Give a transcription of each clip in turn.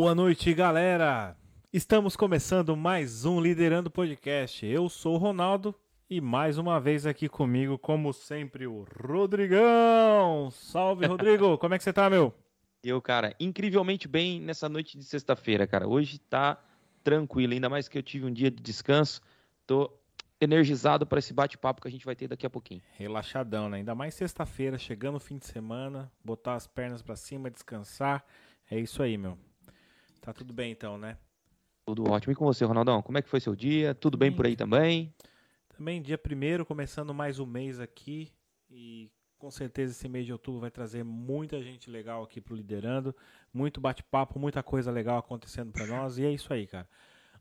Boa noite, galera! Estamos começando mais um Liderando Podcast. Eu sou o Ronaldo e mais uma vez aqui comigo, como sempre, o Rodrigão. Salve, Rodrigo! como é que você tá, meu? Eu, cara, incrivelmente bem nessa noite de sexta-feira, cara. Hoje tá tranquilo, ainda mais que eu tive um dia de descanso. Tô energizado para esse bate-papo que a gente vai ter daqui a pouquinho. Relaxadão, né? Ainda mais sexta-feira, chegando o fim de semana, botar as pernas para cima, descansar. É isso aí, meu. Tá tudo bem então, né? Tudo ótimo. E com você, Ronaldão? Como é que foi seu dia? Tudo bem por aí também? Também dia primeiro, começando mais um mês aqui e com certeza esse mês de outubro vai trazer muita gente legal aqui pro Liderando, muito bate-papo, muita coisa legal acontecendo para nós e é isso aí, cara.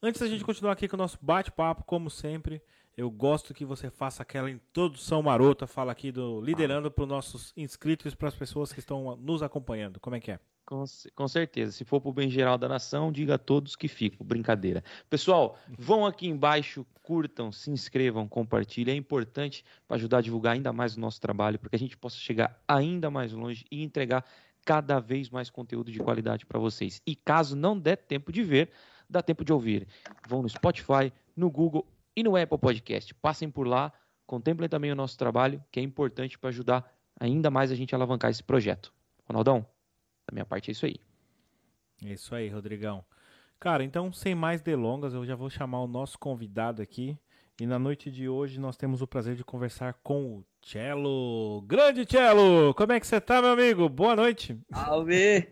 Antes da gente continuar aqui com o nosso bate-papo, como sempre, eu gosto que você faça aquela introdução marota, fala aqui do Liderando para os nossos inscritos e para as pessoas que estão nos acompanhando. Como é que é? Com, com certeza. Se for para o bem geral da nação, diga a todos que ficam. Brincadeira. Pessoal, vão aqui embaixo, curtam, se inscrevam, compartilhem. É importante para ajudar a divulgar ainda mais o nosso trabalho, para que a gente possa chegar ainda mais longe e entregar cada vez mais conteúdo de qualidade para vocês. E caso não der tempo de ver, dá tempo de ouvir. Vão no Spotify, no Google e no Apple Podcast. Passem por lá, contemplem também o nosso trabalho, que é importante para ajudar ainda mais a gente a alavancar esse projeto. Ronaldão? Da minha parte é isso aí. É isso aí, Rodrigão. Cara, então, sem mais delongas, eu já vou chamar o nosso convidado aqui. E na noite de hoje nós temos o prazer de conversar com o Cello. Grande Cello! Como é que você tá, meu amigo? Boa noite. Salve!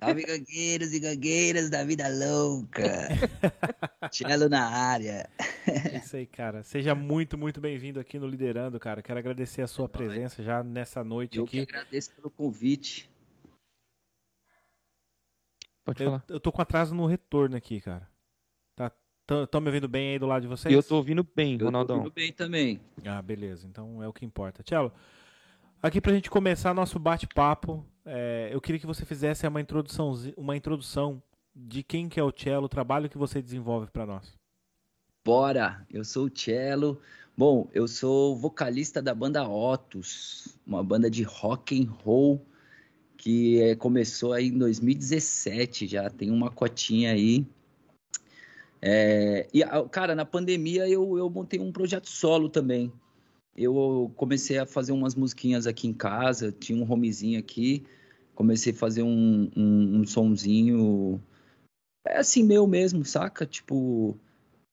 Salve, gangueiros e gangueiras da vida louca. Cello na área. É isso aí, cara. Seja muito, muito bem-vindo aqui no Liderando, cara. Quero agradecer a sua presença já nessa noite eu aqui. Eu que agradeço pelo convite. Pode eu, falar. Eu tô com atraso no retorno aqui, cara. Tá, tão, me ouvindo bem aí do lado de vocês? Eu tô ouvindo bem, Ronaldão. Eu tô ouvindo bem também. Ah, beleza. Então é o que importa. Tchelo, aqui pra gente começar nosso bate-papo, é, eu queria que você fizesse uma introdução, uma introdução de quem que é o Cello, o trabalho que você desenvolve para nós. Bora! Eu sou o Cello. Bom, eu sou vocalista da banda Otus, uma banda de rock and roll que é, começou aí em 2017, já tem uma cotinha aí. É, e, cara, na pandemia eu, eu montei um projeto solo também. Eu comecei a fazer umas musiquinhas aqui em casa, tinha um homezinho aqui, comecei a fazer um, um, um sonzinho, é assim, meu mesmo, saca? Tipo,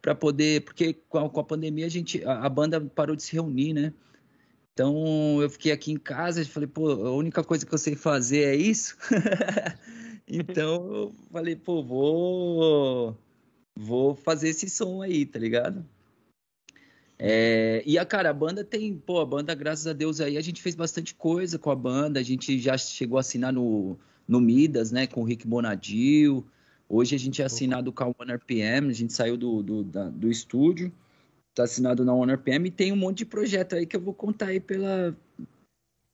para poder, porque com a, com a pandemia a gente, a, a banda parou de se reunir, né? Então eu fiquei aqui em casa e falei, pô, a única coisa que eu sei fazer é isso. então eu falei, pô, vou vou fazer esse som aí, tá ligado? É, e a cara, a banda tem, pô, a banda, graças a Deus aí, a gente fez bastante coisa com a banda, a gente já chegou a assinar no, no Midas, né, com o Rick Bonadil. Hoje a gente é assinado com a One RPM, a gente saiu do, do, da, do estúdio tá assinado na Honor PM e tem um monte de projeto aí que eu vou contar aí pela.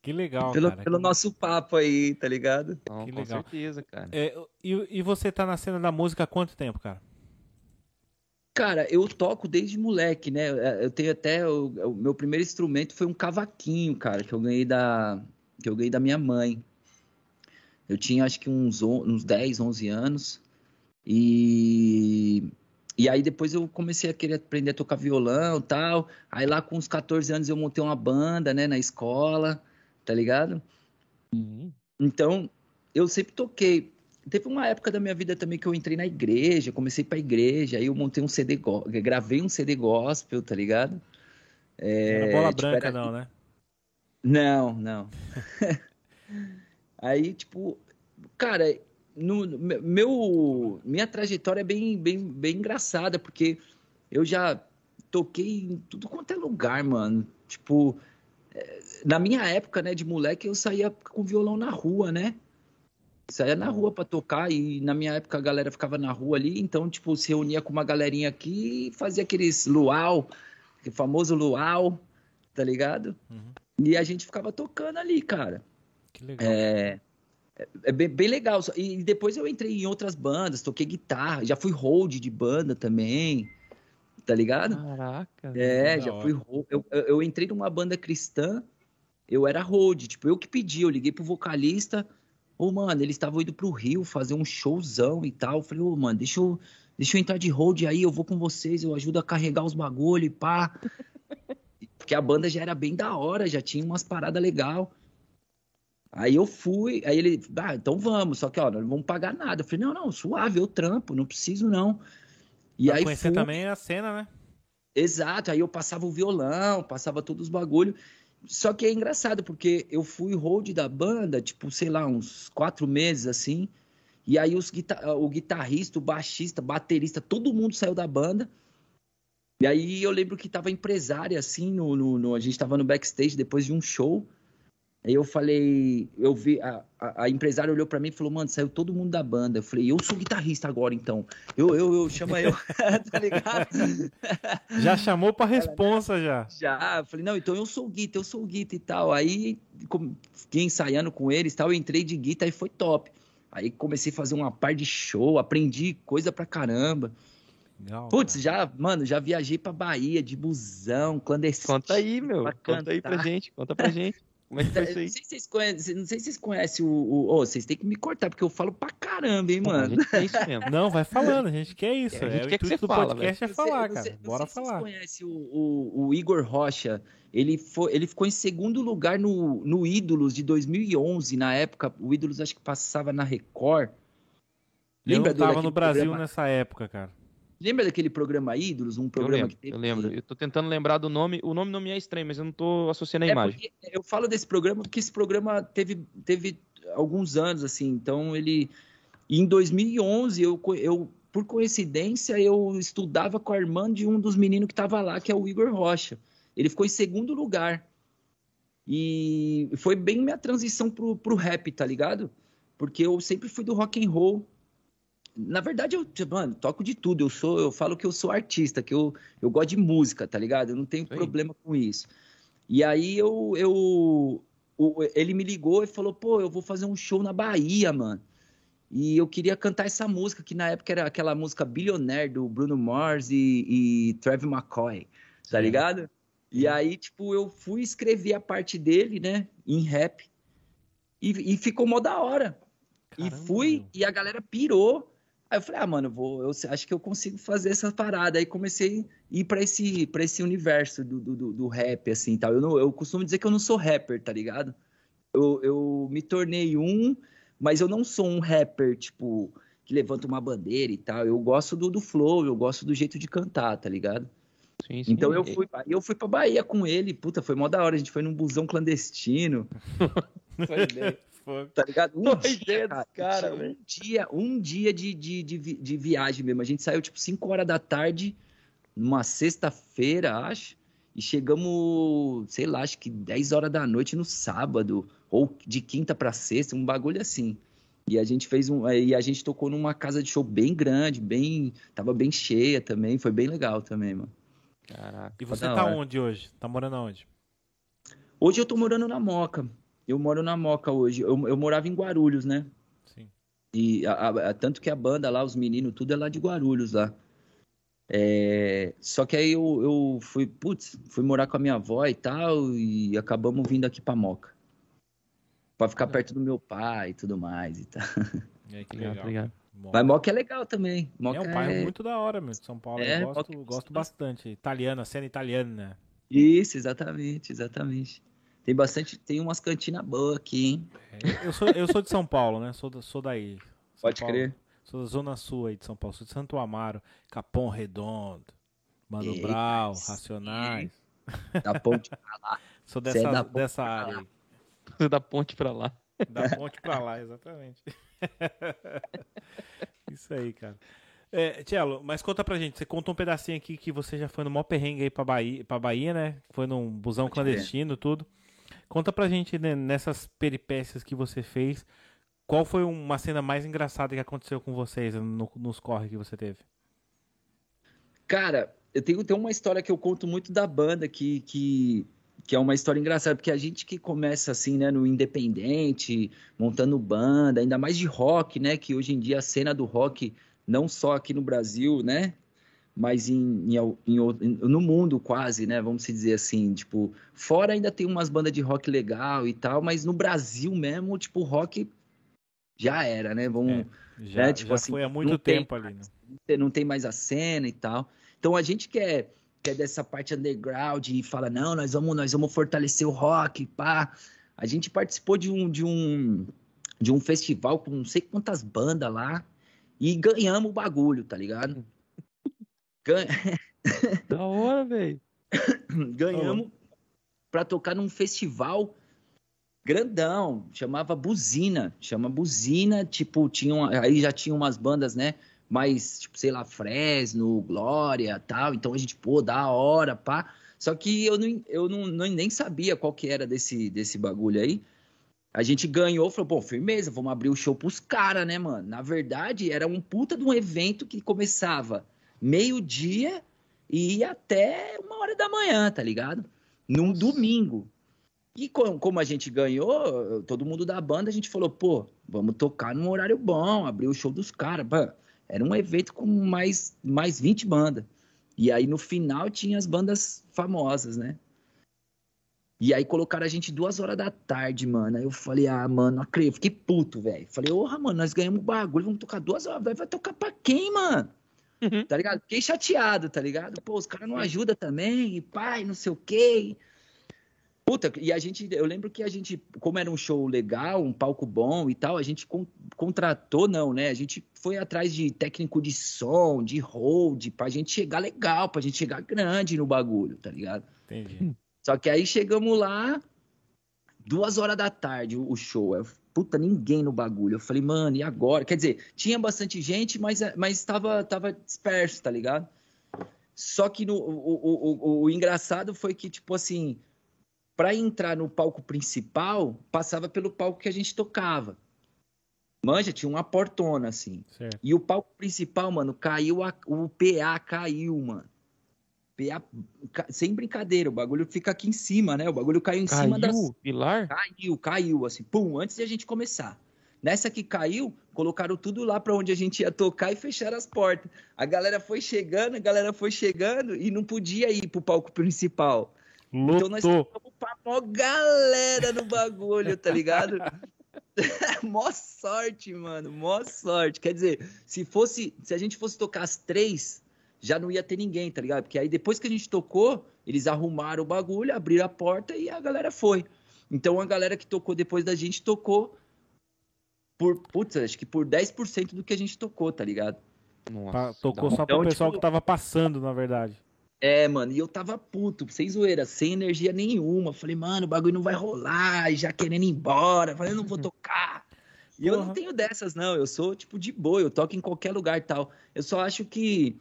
Que legal, pelo, cara. Pelo que... nosso papo aí, tá ligado? Não, que com legal. certeza, cara. É, e, e você tá na cena da música há quanto tempo, cara? Cara, eu toco desde moleque, né? É, eu tenho até. O, o, meu primeiro instrumento foi um cavaquinho, cara, que eu ganhei da, que eu ganhei da minha mãe. Eu tinha acho que uns, uns 10, 11 anos. E e aí depois eu comecei a querer aprender a tocar violão e tal. Aí lá com uns 14 anos eu montei uma banda, né, na escola, tá ligado? Uhum. Então, eu sempre toquei. Teve uma época da minha vida também que eu entrei na igreja, comecei pra igreja, aí eu montei um CD, gravei um CD gospel, tá ligado? É, era bola tipo, branca era... não, né? Não, não. aí, tipo, cara, no, meu, minha trajetória é bem, bem, bem engraçada, porque eu já toquei em tudo quanto é lugar, mano. Tipo, é, na minha época, né, de moleque, eu saía com violão na rua, né? Saía na rua para tocar e na minha época a galera ficava na rua ali, então, tipo, se reunia com uma galerinha aqui e fazia aqueles luau, aquele famoso luau, tá ligado? Uhum. E a gente ficava tocando ali, cara. Que legal. É, é bem, bem, legal. E depois eu entrei em outras bandas, toquei guitarra, já fui hold de banda também, tá ligado? Caraca. É, já fui hold. Eu, eu entrei numa banda cristã, eu era hold, tipo, eu que pedi, eu liguei pro vocalista, Ô, mano, eles estavam indo pro Rio fazer um showzão e tal. Eu falei, ô, mano, deixa eu, deixa eu entrar de hold aí, eu vou com vocês, eu ajudo a carregar os bagulho e pá. Porque a banda já era bem da hora, já tinha umas paradas legal. Aí eu fui, aí ele, ah, então vamos, só que, ó, não vamos pagar nada. Eu falei, não, não, suave, eu trampo, não preciso não. E pra aí conhecer fui... também a cena, né? Exato, aí eu passava o violão, passava todos os bagulhos. Só que é engraçado, porque eu fui hold da banda, tipo, sei lá, uns quatro meses assim. E aí os guitar o guitarrista, o baixista, baterista, todo mundo saiu da banda. E aí eu lembro que tava empresária, assim, no, no, no, a gente tava no backstage depois de um show. Aí eu falei, eu vi, a, a, a empresária olhou para mim e falou, mano, saiu todo mundo da banda. Eu falei, eu sou guitarrista agora, então. Eu, eu, eu chama eu, tá ligado? Já chamou pra responsa, já. Já, eu falei, não, então eu sou guita, eu sou guita e tal. Aí fiquei ensaiando com eles e tal, eu entrei de guita e foi top. Aí comecei a fazer uma par de show, aprendi coisa pra caramba. Legal, Putz, já, mano, já viajei pra Bahia de busão, clandestino. Conta aí, meu. Conta aí pra gente, conta pra gente. Como é que foi isso aí? Não sei se vocês conhecem, não sei se vocês conhecem o. o oh, vocês têm que me cortar, porque eu falo pra caramba, hein, mano. é isso mesmo. Não, vai falando, a gente quer isso. É, a gente é, quer que você do fala, podcast é falar, cara. Não Bora falar. Vocês conhecem o, o, o, Igor Rocha? Ele, foi, ele ficou em segundo lugar no, no Ídolos de 2011, na época. O Ídolos acho que passava na Record. Lembra eu tava no Brasil programa? nessa época, cara. Lembra daquele programa Ídolos? Um programa eu lembro, que teve. Eu lembro. Eu tô tentando lembrar do nome. O nome não me é estranho, mas eu não tô associando a é imagem. Eu falo desse programa porque esse programa teve, teve alguns anos, assim. Então ele. Em 2011, eu, eu, por coincidência, eu estudava com a irmã de um dos meninos que tava lá, que é o Igor Rocha. Ele ficou em segundo lugar. E foi bem minha transição pro, pro rap, tá ligado? Porque eu sempre fui do rock and roll na verdade, eu, mano, toco de tudo. Eu sou, eu falo que eu sou artista, que eu, eu gosto de música, tá ligado? Eu não tenho Sim. problema com isso. E aí eu, eu ele me ligou e falou, pô, eu vou fazer um show na Bahia, mano. E eu queria cantar essa música, que na época era aquela música Billionaire do Bruno Mars e, e Travis McCoy, tá Sim. ligado? E aí, tipo, eu fui escrever a parte dele, né, em rap. E, e ficou mó da hora. Caramba. E fui, e a galera pirou. Aí eu falei, ah, mano, vou, eu acho que eu consigo fazer essa parada. Aí comecei a ir pra esse, pra esse universo do, do, do rap, assim, tal. Eu, não, eu costumo dizer que eu não sou rapper, tá ligado? Eu, eu me tornei um, mas eu não sou um rapper, tipo, que levanta uma bandeira e tal. Eu gosto do, do flow, eu gosto do jeito de cantar, tá ligado? Sim, sim. Então eu fui, eu fui pra Bahia com ele, puta, foi mó da hora. A gente foi num busão clandestino. foi bem. Tá ligado? Um dia, cara, cara um dia, um dia de, de, de, de, viagem mesmo. A gente saiu tipo 5 horas da tarde, numa sexta-feira, acho, e chegamos, sei lá, acho que 10 horas da noite no sábado, ou de quinta para sexta, um bagulho assim. E a gente fez um. E a gente tocou numa casa de show bem grande, bem. Tava bem cheia também. Foi bem legal também, mano. Caraca. E você tá onde hoje? Tá morando onde? Hoje eu tô morando na Moca. Eu moro na Moca hoje. Eu, eu morava em Guarulhos, né? Sim. E a, a, tanto que a banda lá, os meninos, tudo é lá de Guarulhos lá. É, só que aí eu, eu fui, putz, fui morar com a minha avó e tal, e acabamos vindo aqui pra Moca. Pra ficar perto do meu pai e tudo mais e tal. E aí, que legal. legal. Mas Moca é legal também. Moca é um bairro é... muito da hora, meu. São Paulo. É, eu gosto, Moca... gosto bastante. Italiana, cena italiana. Isso, exatamente, exatamente. Tem bastante, tem umas cantinas boas aqui, hein? É, eu, sou, eu sou de São Paulo, né? Sou, sou daí. São Pode Paulo. crer. Sou da zona sul aí de São Paulo. Sou de Santo Amaro, Capão Redondo, Mano Ei, Brau, Racionais. Da ponte pra lá. Sou dessa, é dessa área aí. Sou da ponte pra lá. Da ponte pra lá, exatamente. Isso aí, cara. É, Tchelo, mas conta pra gente, você conta um pedacinho aqui que você já foi no maior perrengue aí pra Bahia, pra Bahia né? Foi num busão Pode clandestino, ver. tudo. Conta pra gente né, nessas peripécias que você fez, qual foi uma cena mais engraçada que aconteceu com vocês no, nos corre que você teve? Cara, eu tenho, tenho uma história que eu conto muito da banda que, que, que é uma história engraçada, porque a gente que começa assim, né, no independente, montando banda, ainda mais de rock, né, que hoje em dia a cena do rock, não só aqui no Brasil, né, mas em, em, em, no mundo quase, né? Vamos dizer assim, tipo, fora ainda tem umas bandas de rock legal e tal, mas no Brasil mesmo, tipo, rock já era, né? Vamos, é, já, né? Tipo já assim, foi há muito tempo ali. Né? Não tem mais a cena e tal. Então a gente quer, quer dessa parte underground e fala, não, nós vamos, nós vamos fortalecer o rock, pá. A gente participou de um, de um, de um festival com não sei quantas bandas lá e ganhamos o bagulho, tá ligado? Ganha... da hora, velho. ganhamos para tocar num festival grandão, chamava Buzina, chama Buzina, tipo, tinha aí já tinha umas bandas, né, mais, tipo, sei lá, Fresno, Glória, tal, então a gente, pô, da hora, pá, só que eu, não, eu não, não, nem sabia qual que era desse, desse bagulho aí, a gente ganhou, falou, pô, firmeza, vamos abrir o show pros caras, né, mano, na verdade, era um puta de um evento que começava meio-dia e ia até uma hora da manhã, tá ligado? Num domingo, e como a gente ganhou, todo mundo da banda, a gente falou, pô, vamos tocar num horário bom, abrir o show dos caras. Era um evento com mais, mais 20 bandas. E aí no final tinha as bandas famosas, né? E aí colocaram a gente duas horas da tarde, mano. Aí eu falei, ah, mano, acredito. Fiquei puto, velho. Falei, porra, mano, nós ganhamos bagulho, vamos tocar duas horas. Vai tocar pra quem, mano? Uhum. Tá ligado? Fiquei chateado, tá ligado? Pô, os caras não ajudam também, e pai, não sei o quê. Puta, e a gente, eu lembro que a gente, como era um show legal, um palco bom e tal, a gente con contratou, não, né? A gente foi atrás de técnico de som, de hold, pra gente chegar legal, pra gente chegar grande no bagulho, tá ligado? Entendi. Só que aí chegamos lá, duas horas da tarde, o show. Eu, puta, ninguém no bagulho. Eu falei, mano, e agora? Quer dizer, tinha bastante gente, mas, mas tava, tava disperso, tá ligado? Só que no, o, o, o, o engraçado foi que, tipo assim, para entrar no palco principal, passava pelo palco que a gente tocava. Manja, tinha uma portona, assim. Certo. E o palco principal, mano, caiu, a, o PA caiu, mano. PA, sem brincadeira, o bagulho fica aqui em cima, né? O bagulho caiu em caiu, cima das... pilar? Caiu, caiu, assim, pum, antes de a gente começar. Nessa que caiu, colocaram tudo lá para onde a gente ia tocar e fecharam as portas. A galera foi chegando, a galera foi chegando e não podia ir pro palco principal. Lotou. Então nós ficamos pra mó galera no bagulho, tá ligado? mó sorte, mano, mó sorte. Quer dizer, se fosse, se a gente fosse tocar as três, já não ia ter ninguém, tá ligado? Porque aí depois que a gente tocou, eles arrumaram o bagulho, abriram a porta e a galera foi. Então a galera que tocou depois da gente tocou por, putz, acho que por 10% do que a gente tocou, tá ligado? Nossa, tocou só pro então, pessoal tipo... que tava passando, na verdade. É, mano, e eu tava puto, sem zoeira, sem energia nenhuma. Falei, mano, o bagulho não vai rolar, já querendo ir embora. Falei, eu não vou tocar. E eu não tenho dessas, não. Eu sou, tipo, de boa, eu toco em qualquer lugar e tal. Eu só acho que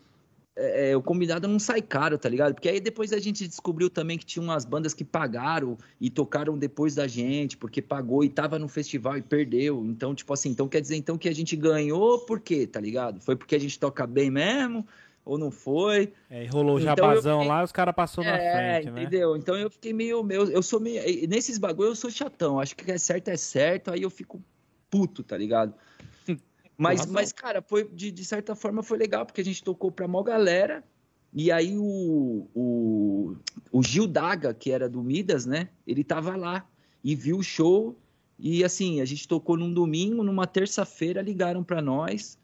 é, é, o convidado não sai caro, tá ligado? Porque aí depois a gente descobriu também que tinha umas bandas que pagaram e tocaram depois da gente, porque pagou e tava no festival e perdeu. Então, tipo assim, então quer dizer então que a gente ganhou por quê, tá ligado? Foi porque a gente toca bem mesmo? ou não foi. É, rolou o então jabazão fiquei... lá e os caras passou na é, frente, né? entendeu? Então eu fiquei meio, meio eu sou meio, nesses bagulho eu sou chatão, acho que é certo é certo, aí eu fico puto, tá ligado? Mas, mas cara, foi de, de certa forma foi legal, porque a gente tocou pra mó galera, e aí o, o, o Gil Daga, que era do Midas, né? Ele tava lá e viu o show, e assim, a gente tocou num domingo, numa terça-feira ligaram para nós,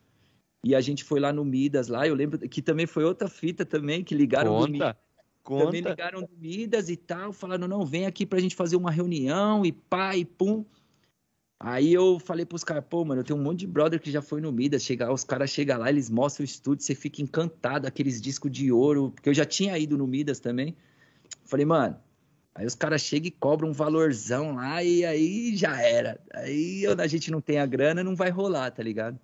e a gente foi lá no Midas lá. Eu lembro que também foi outra fita também que ligaram Conta. do Midas. Conta. Também ligaram do Midas e tal, falaram, não, vem aqui pra gente fazer uma reunião e pá, e pum. Aí eu falei pros caras, pô, mano, eu tenho um monte de brother que já foi no Midas, chega, os caras chegam lá, eles mostram o estúdio, você fica encantado, aqueles discos de ouro, porque eu já tinha ido no Midas também. Falei, mano, aí os caras chegam e cobram um valorzão lá e aí já era. Aí a gente não tem a grana, não vai rolar, tá ligado?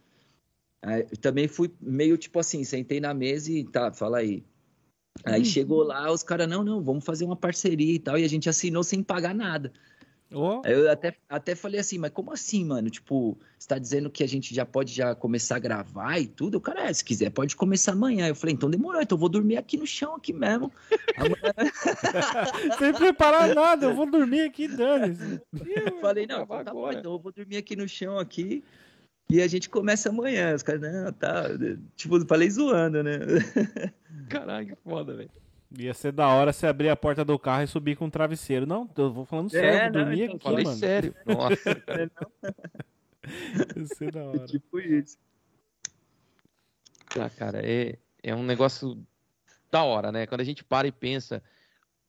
Aí, também fui meio tipo assim, sentei na mesa e tá, fala aí. Aí uhum. chegou lá, os caras, não, não, vamos fazer uma parceria e tal, e a gente assinou sem pagar nada. Oh. Eu até, até falei assim, mas como assim, mano? Tipo, você tá dizendo que a gente já pode já começar a gravar e tudo? O cara, é, se quiser, pode começar amanhã. Eu falei, então demorou, então eu vou dormir aqui no chão, aqui mesmo. Amanhã... Sem preparar nada, eu vou dormir aqui, dane Eu falei, não, então, tá bom, então eu vou dormir aqui no chão aqui. E a gente começa amanhã. Os caras, não, tá. Tipo, falei zoando, né? Caralho, que foda, velho. Ia ser da hora você abrir a porta do carro e subir com um travesseiro. Não, eu vou falando sério, é, vou dormir então, aqui, falei mano. sério. Nossa. Isso é da hora. É tipo isso. Ah, cara, é, é um negócio da hora, né? Quando a gente para e pensa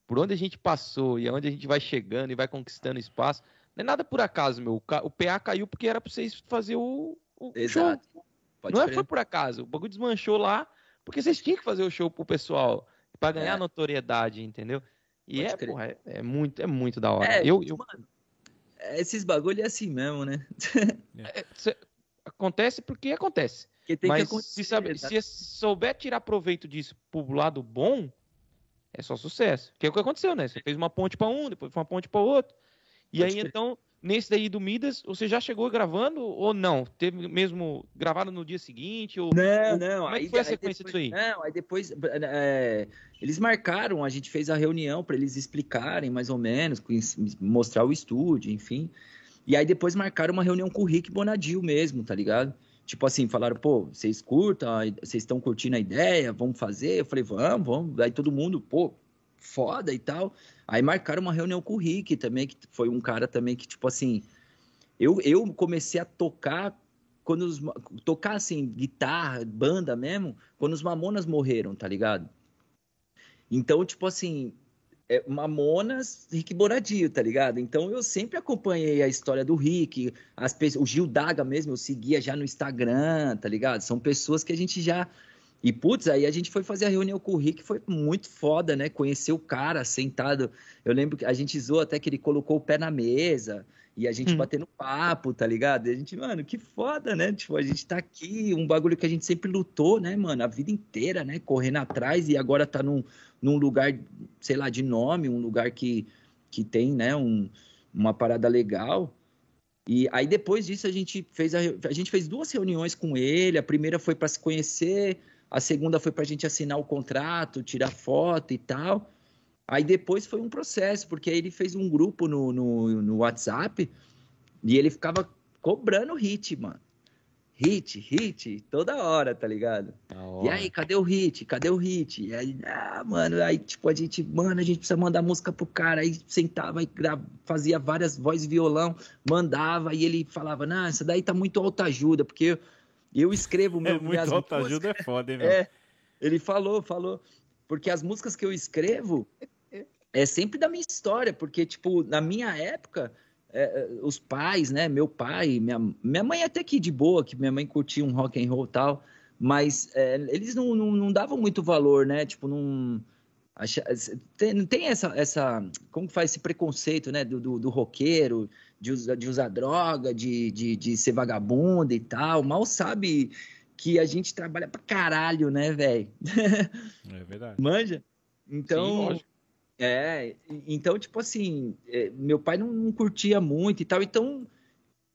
por onde a gente passou e aonde a gente vai chegando e vai conquistando espaço, não é nada por acaso, meu. O PA caiu porque era pra vocês fazer o, o Exato. show. Pode não é foi por acaso. O bagulho desmanchou lá porque vocês tinham que fazer o show pro pessoal pra ganhar É. notoriedade, entendeu? E Pode é, crer. porra, é, é muito, é muito da hora. É, eu, eu, mano, esses bagulho é assim mesmo, né? é, cê- acontece porque acontece. Que tem Mas que se, sabe, tá? se souber tirar proveito disso pro lado bom, é só sucesso. Que é o que aconteceu, né? Você fez uma ponte pra um, depois foi uma ponte pra outro. E Pode aí, crer. então, nesse daí do Midas, você já chegou gravando ou não? Teve mesmo gravado no dia seguinte? Ou... Não, não. Como é que aí, foi a sequência depois- disso aí? Não, aí depois é, eles marcaram, a gente fez a reunião para eles explicarem mais ou menos, mostrar o estúdio, enfim. E aí depois marcaram uma reunião com o Rick Bonadil mesmo, tá ligado? Tipo assim, falaram, pô, vocês curtam, vocês estão curtindo a ideia, vamos fazer? Eu falei, vamos, vamos. Aí todo mundo, pô, foda e tal. Aí marcaram uma reunião com o Rick também, que foi um cara também que, tipo assim, eu, eu comecei a tocar quando os, tocar assim, guitarra, banda mesmo, quando os Mamonas morreram, tá ligado? Então, tipo assim, é, Mamonas, Rick Boradio, tá ligado? Então eu sempre acompanhei a história do Rick, as pessoas, o Gil Daga mesmo, eu seguia já no Instagram, tá ligado? São pessoas que a gente já. E putz, aí a gente foi fazer a reunião com o Rick, foi muito foda, né? Conhecer o cara sentado. Eu lembro que a gente zoou até que ele colocou o pé na mesa e a gente Hum. batendo papo, tá ligado? E a gente, mano, que foda, né? Tipo, a gente tá aqui, um bagulho que a gente sempre lutou, né, mano? A vida inteira, né? Correndo atrás e agora tá num, num lugar, sei lá, de nome, um lugar que, que tem, né, um, uma parada legal. E aí depois disso a gente fez a, a gente fez duas reuniões com ele. A primeira foi para se conhecer, a segunda foi para a gente assinar o contrato, tirar foto e tal. Aí depois foi um processo, porque aí ele fez um grupo no, no, no WhatsApp e ele ficava cobrando hit, mano. Hit, hit, toda hora, tá ligado? Da E hora. aí, cadê o hit? Cadê o hit? E aí, ah, mano, aí tipo, a gente, mano, a gente precisa mandar música pro cara. Aí sentava e fazia várias vozes violão, mandava, e ele falava, não, essa daí tá muito alta ajuda, porque eu, eu escrevo meu, É muito minhas músicas- ajuda, é foda, hein, meu? É, ele falou, falou. Porque as músicas que eu escrevo é sempre da minha história, porque, tipo, na minha época, é, é, os pais, né, meu pai, minha, minha mãe até que de boa, que minha mãe curtia um rock and roll e tal, mas é, eles não, não, não davam muito valor, né, tipo, não... acha- tem, não tem essa, essa, como que faz esse preconceito, né, do, do, do roqueiro, de usar, de usar droga, de, de, de ser vagabundo e tal, mal sabe que a gente trabalha pra caralho, né, velho? É verdade. Manja? Sim, Então, lógico. é, então, tipo assim, é, meu pai não, não curtia muito e tal, então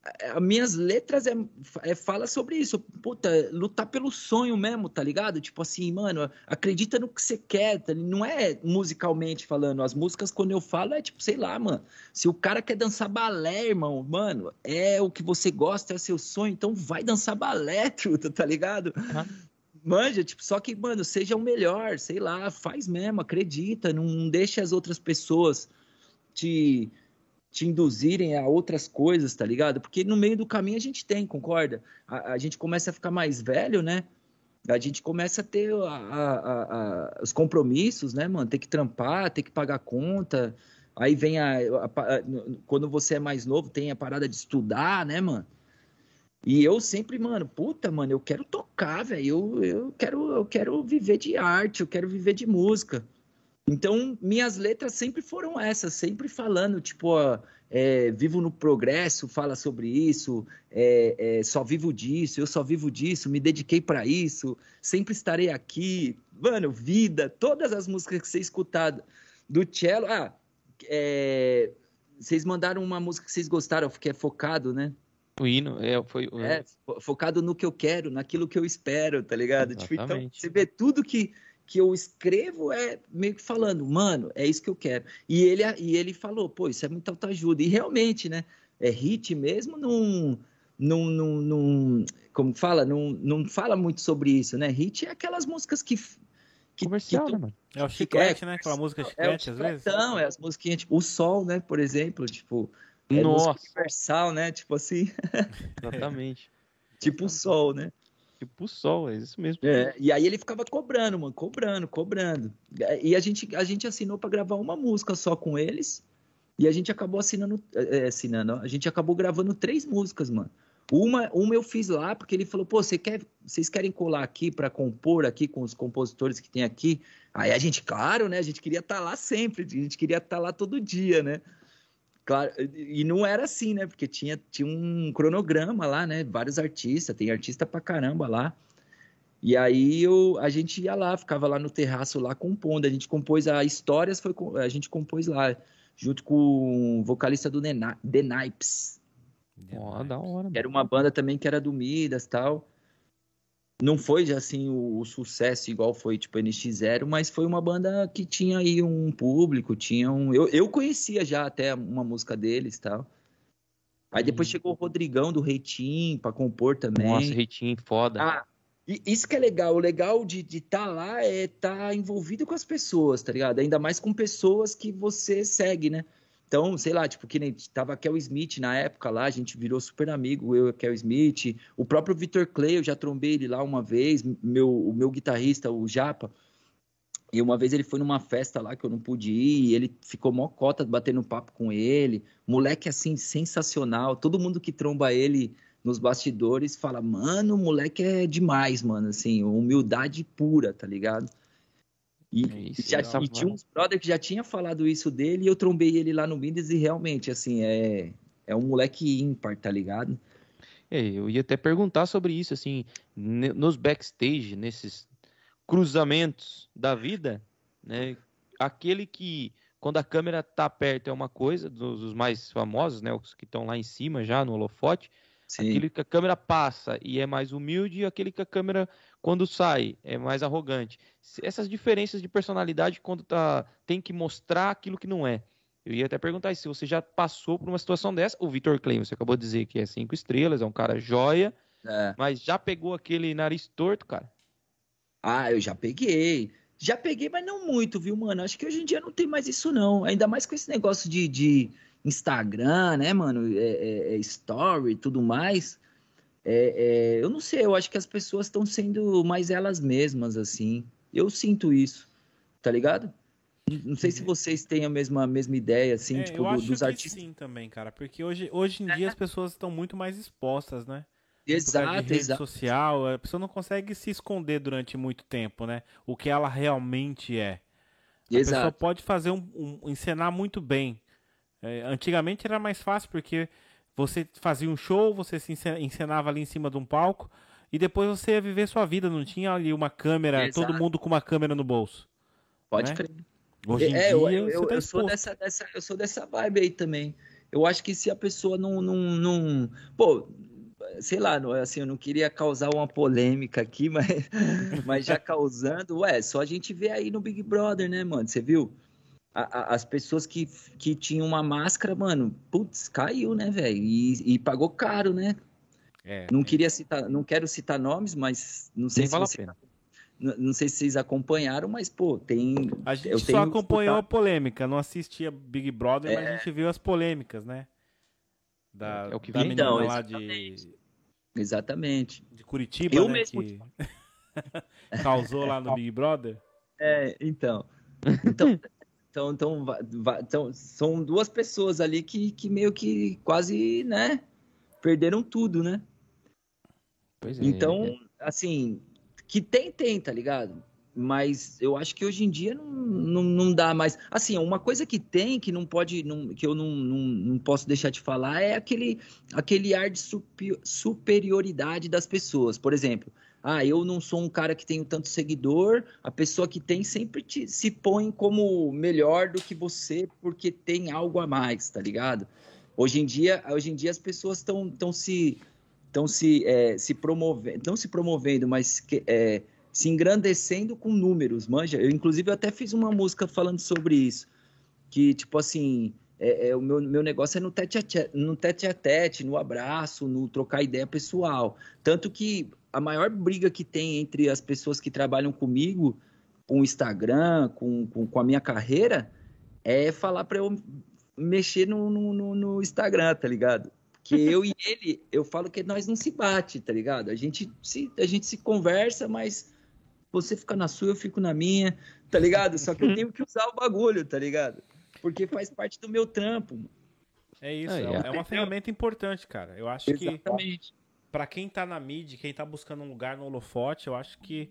as minhas letras é, é fala sobre isso, puta, lutar pelo sonho mesmo, tá ligado? Tipo assim, mano, acredita no que você quer, tá? não é musicalmente falando, as músicas quando eu falo é tipo, sei lá, mano, se o cara quer dançar balé, irmão, mano, é o que você gosta, é o seu sonho, então vai dançar balé, truta, tá ligado? Aham. Manja, tipo, só que, mano, seja o melhor, sei lá, faz mesmo, acredita, não deixe as outras pessoas te, te induzirem a outras coisas, tá ligado? Porque no meio do caminho a gente tem, concorda? A, a gente começa a ficar mais velho, né? A gente começa a ter a- a- os compromissos, né, mano? Tem que trampar, tem que pagar conta. Aí vem a- Quando você é mais novo, tem a parada de estudar, né, mano? E eu sempre, mano, puta, mano, eu quero tocar, velho. Eu, eu, quero, eu quero viver de arte, eu quero viver de música. Então, minhas letras sempre foram essas, sempre falando, tipo, ó, é, vivo no progresso, fala sobre isso, é, é, só vivo disso, eu só vivo disso, me dediquei pra isso, sempre estarei aqui. Mano, vida, todas as músicas que você escutar do cello. Ah, é, vocês mandaram uma música que vocês gostaram, que é focado, né? O hino é, foi. É, fo- focado no que eu quero, naquilo que eu espero, tá ligado? Tipo, então, Exatamente. você vê tudo que, que eu escrevo é meio que falando, mano, é isso que eu quero. E ele, e ele falou, pô, isso é muita autoajuda. E realmente, né? É hit mesmo, não. Não, não, não, como fala? Não, não fala muito sobre isso, né? Hit é aquelas músicas que. que comercial, que né, mano? É o chiclete, né? Aquela música é o chiclete, às vezes. chicletão, é as musiquinhas, tipo, o sol, né, por exemplo, tipo, É Nossa, universal, né? Tipo assim, exatamente. tipo o sol, né? Tipo o sol, é isso mesmo. É, e aí ele ficava cobrando, mano, cobrando, cobrando. E a gente, a gente assinou para gravar uma música só com eles. E a gente acabou assinando, é, assinando, a gente acabou gravando três músicas, mano. Uma, uma eu fiz lá porque ele falou, pô, você quer, vocês querem colar aqui para compor aqui com os compositores que tem aqui? Aí a gente, claro, né? A gente queria estar tá lá sempre, a gente queria estar tá lá todo dia, né? Claro, e não era assim, né? Porque tinha, tinha um cronograma lá, né? Vários artistas, tem artista pra caramba lá. E aí eu, a gente ia lá, ficava lá no terraço lá compondo. A gente compôs a histórias, foi a gente compôs lá junto com o vocalista do The Nipes. Ó, oh, da hora. Era uma banda também que era do Midas tal não foi assim o, o, sucesso igual foi tipo NX0, mas foi uma banda que tinha aí um público, tinha um eu, eu conhecia já até uma música deles, tal. Aí depois uhum. chegou o Rodrigão do Reitinho para compor também. Nossa, Reitinho foda. Ah, e isso que é legal, o legal de estar tá lá é estar tá envolvido com as pessoas, tá ligado? Ainda mais com pessoas que você segue, né? Então, sei lá, tipo, que nem tava Kel Smith na época lá, a gente virou super amigo, eu e Kel Smith. O próprio Victor Clay, eu já trombei ele lá uma vez, meu, o meu guitarrista, o Japa. E uma vez ele foi numa festa lá que eu não pude ir, e ele ficou mó cota batendo papo com ele. Moleque, assim, sensacional. Todo mundo que tromba ele nos bastidores fala, mano, o moleque é demais, mano, assim, humildade pura, tá ligado? E, é isso, já, e tinha uns brother que já tinha falado isso dele e eu trombei ele lá no Midas e realmente, assim, é, é um moleque ímpar, tá ligado? É, eu ia até perguntar sobre isso, assim, nos backstage, nesses cruzamentos da vida, né? Aquele que, quando a câmera tá perto é uma coisa, dos mais famosos, né? Os que estão lá em cima já no holofote. Sim. Aquele que a câmera passa e é mais humilde, e aquele que a câmera quando sai é mais arrogante. Essas diferenças de personalidade quando tá, tem que mostrar aquilo que não é. Eu ia até perguntar se você já passou por uma situação dessa. O Vitor Clay, você acabou de dizer que é cinco estrelas, é um cara joia, é. mas já pegou aquele nariz torto, cara? Ah, eu já peguei. Já peguei, mas não muito, viu, mano? Acho que hoje em dia não tem mais isso, não. Ainda mais com esse negócio de, de Instagram, né, mano? É, é, é story e tudo mais. É, é, eu não sei, eu acho que as pessoas estão sendo mais elas mesmas, assim. Eu sinto isso, tá ligado? Não sei se uhum. vocês têm a mesma, a mesma ideia, assim, é, tipo, eu do, dos artistas. Sim, também, cara, porque hoje, hoje em dia as pessoas estão muito mais expostas, né? Exato, de rede exato. social, a pessoa não consegue se esconder durante muito tempo, né? O que ela realmente é. A exato. pessoa pode fazer um, um encenar muito bem. É, antigamente era mais fácil porque você fazia um show, você se encenava ali em cima de um palco e depois você ia viver sua vida. Não tinha ali uma câmera, Exato. todo mundo com uma câmera no bolso. Pode né? crer. Hoje em é, dia, eu, eu, tá eu sou dessa, dessa, eu sou dessa vibe aí também. Eu acho que se a pessoa não, não, não... Pô, sei lá, assim, eu não queria causar uma polêmica aqui, mas, mas já causando, ué, só a gente vê aí no Big Brother, né, mano? Você viu? A, a, as pessoas que, que tinham uma máscara, mano, putz, caiu, né, velho? E, e, pagou caro, né? É, não queria citar, não quero citar nomes, mas não sei se vale você, não, não, sei se vocês acompanharam, mas pô, tem. A gente só acompanhou a polêmica, não assistia Big Brother, é... mas a é. gente viu as polêmicas, né? Da, é o que da menina então, lá de. Exatamente. De Curitiba, Eu né? Mesmo... Que causou lá no Big Brother. É, então. Então, Então, então, então, são duas pessoas ali que, que meio que quase, né, perderam tudo, né? Pois é. Então, assim, que tem, tem, tá ligado? Mas eu acho que hoje em dia não, não, não dá mais. Assim, uma coisa que tem, que não pode, não, que eu não, não, não posso deixar de falar, é aquele, aquele ar de superioridade das pessoas. Por exemplo, ah, eu não sou um cara que tenho tanto seguidor, a pessoa que tem sempre te, se põe como melhor do que você porque tem algo a mais, tá ligado? Hoje em dia, hoje em dia as pessoas estão tão se estão se, é, se promovendo, não se promovendo, mas que, é, se engrandecendo com números, manja. Eu, inclusive, eu até fiz uma música falando sobre isso, que, tipo assim, é, é, o meu, meu negócio é no tete, a tete, no tete a tete, no abraço, no trocar ideia pessoal. Tanto que a maior briga que tem entre as pessoas que trabalham comigo, com o Instagram, com, com, com a minha carreira, é falar para eu mexer no, no, no Instagram, tá ligado? Que eu e ele, eu falo que nós não se bate, tá ligado? A gente se, a gente se conversa, mas você fica na sua, eu fico na minha, tá ligado? Só que eu tenho que usar o bagulho, tá ligado? Porque faz parte do meu trampo. É isso, é, é, é uma ferramenta importante, cara. Eu acho Exatamente. que para quem tá na mídia, quem tá buscando um lugar no holofote, eu acho que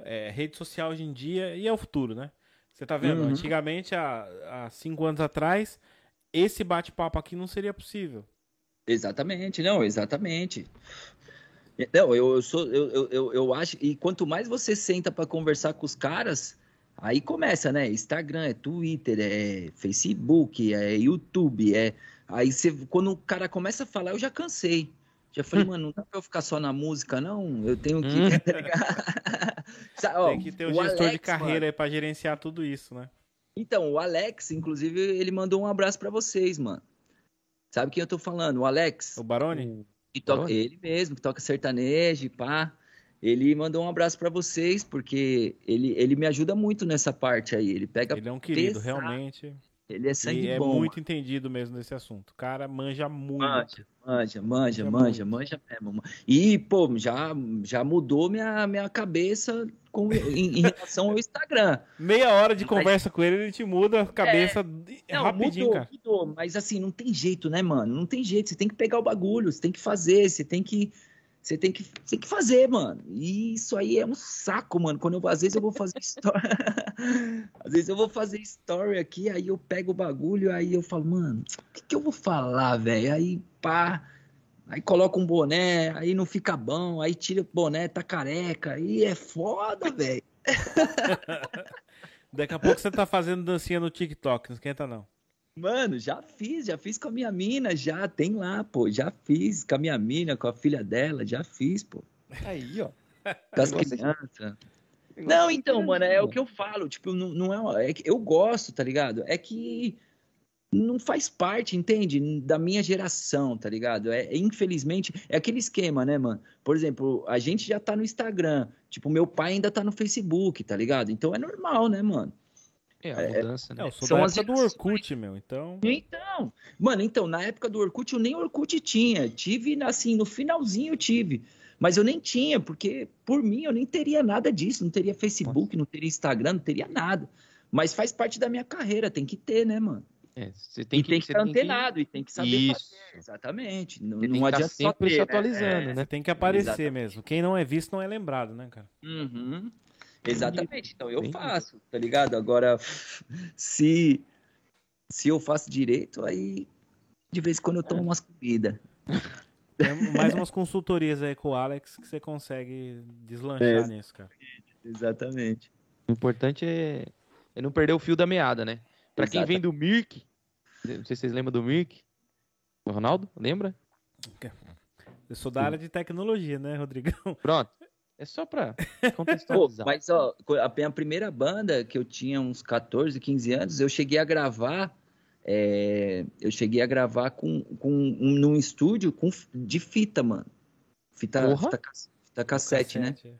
é, rede social hoje em dia e é o futuro, né? Você tá vendo? Uhum. Antigamente, há, há cinco anos atrás, esse bate-papo aqui não seria possível. Exatamente, não, exatamente. Não, eu, eu sou, eu, eu, eu acho, e quanto mais você senta para conversar com os caras, aí começa, né? Instagram, é Twitter, é Facebook, é YouTube, é. Aí você, quando o cara começa a falar, eu já cansei. Já falei, mano, não dá pra eu ficar só na música, não. Eu tenho que. Hum. Tem que ter um gestor Alex, de carreira mano. aí pra gerenciar tudo isso, né? Então, o Alex, inclusive, ele mandou um abraço para vocês, mano. Sabe quem eu tô falando? O Alex. O Baroni? Que toca, ele mesmo, que toca sertanejo, pá. Ele mandou um abraço para vocês, porque ele, ele me ajuda muito nessa parte aí. Ele pega. Ele é um querido, pesado. realmente. Ele é sangue bom. é muito entendido mesmo nesse assunto. O cara manja muito. Manja, manja, manja, manja, manja mesmo. E, pô, já, já mudou minha, minha cabeça com, em, em relação ao Instagram. Meia hora de mas, conversa com ele, ele te muda a cabeça é, não, rapidinho, mudou, cara. Mudou, mas assim, não tem jeito, né, mano? Não tem jeito. Você tem que pegar o bagulho, você tem que fazer, você tem que você tem que, tem que fazer, mano. E isso aí é um saco, mano. Quando eu, às vezes eu vou fazer story. às vezes eu vou fazer story aqui, aí eu pego o bagulho, aí eu falo, mano, o que, que eu vou falar, velho? Aí, pá. Aí coloca um boné, aí não fica bom, aí tira o boné, tá careca, aí é foda, velho. Daqui a pouco você tá fazendo dancinha no TikTok, não esquenta não. Mano, já fiz, já fiz com a minha mina, já tem lá, pô. Já fiz com a minha mina, com a filha dela, já fiz, pô. Aí, ó. Com as crianças. Não, então, mano, é o que eu falo. Tipo, não, não é, é que eu gosto, tá ligado? É que não faz parte, entende? Da minha geração, tá ligado? É, infelizmente, é aquele esquema, né, mano? Por exemplo, a gente já tá no Instagram. Tipo, meu pai ainda tá no Facebook, tá ligado? Então é normal, né, mano? É, a é, mudança, né? É, eu sou São da época do Orkut, meu, então... Então, mano, então, na época do Orkut eu nem Orkut tinha. Tive, assim, no finalzinho eu tive. Mas eu nem tinha, porque por mim eu nem teria nada disso. Não teria Facebook, Nossa. não teria Instagram, não teria nada. Mas faz parte da minha carreira, tem que ter, né, mano? É, você tem e que, tem que estar antenado que... e tem que saber Isso. fazer. Exatamente. Não, não adianta só ter, se né? atualizando, né? né? Tem que aparecer Exatamente. mesmo. Quem não é visto não é lembrado, né, cara? Uhum. Exatamente. Então eu faço, tá ligado? Agora, se, se eu faço direito, aí de vez em quando eu tomo umas comidas. Tem mais umas consultorias aí com o Alex que você consegue deslanchar é, nisso, cara. Exatamente. O importante é, é não perder o fio da meada, né? Pra quem vem do Mirk, não sei se vocês lembram do Mirk. O Ronaldo, lembra? Eu sou da área de tecnologia, né, Rodrigão? Pronto. É só pra contextualizar. Pô, mas, ó, a minha primeira banda, que eu tinha uns 14, 15 anos, eu cheguei a gravar. É, eu cheguei a gravar com, com um, num estúdio com, de fita, mano. Fita, fita, fita cassete, né? É.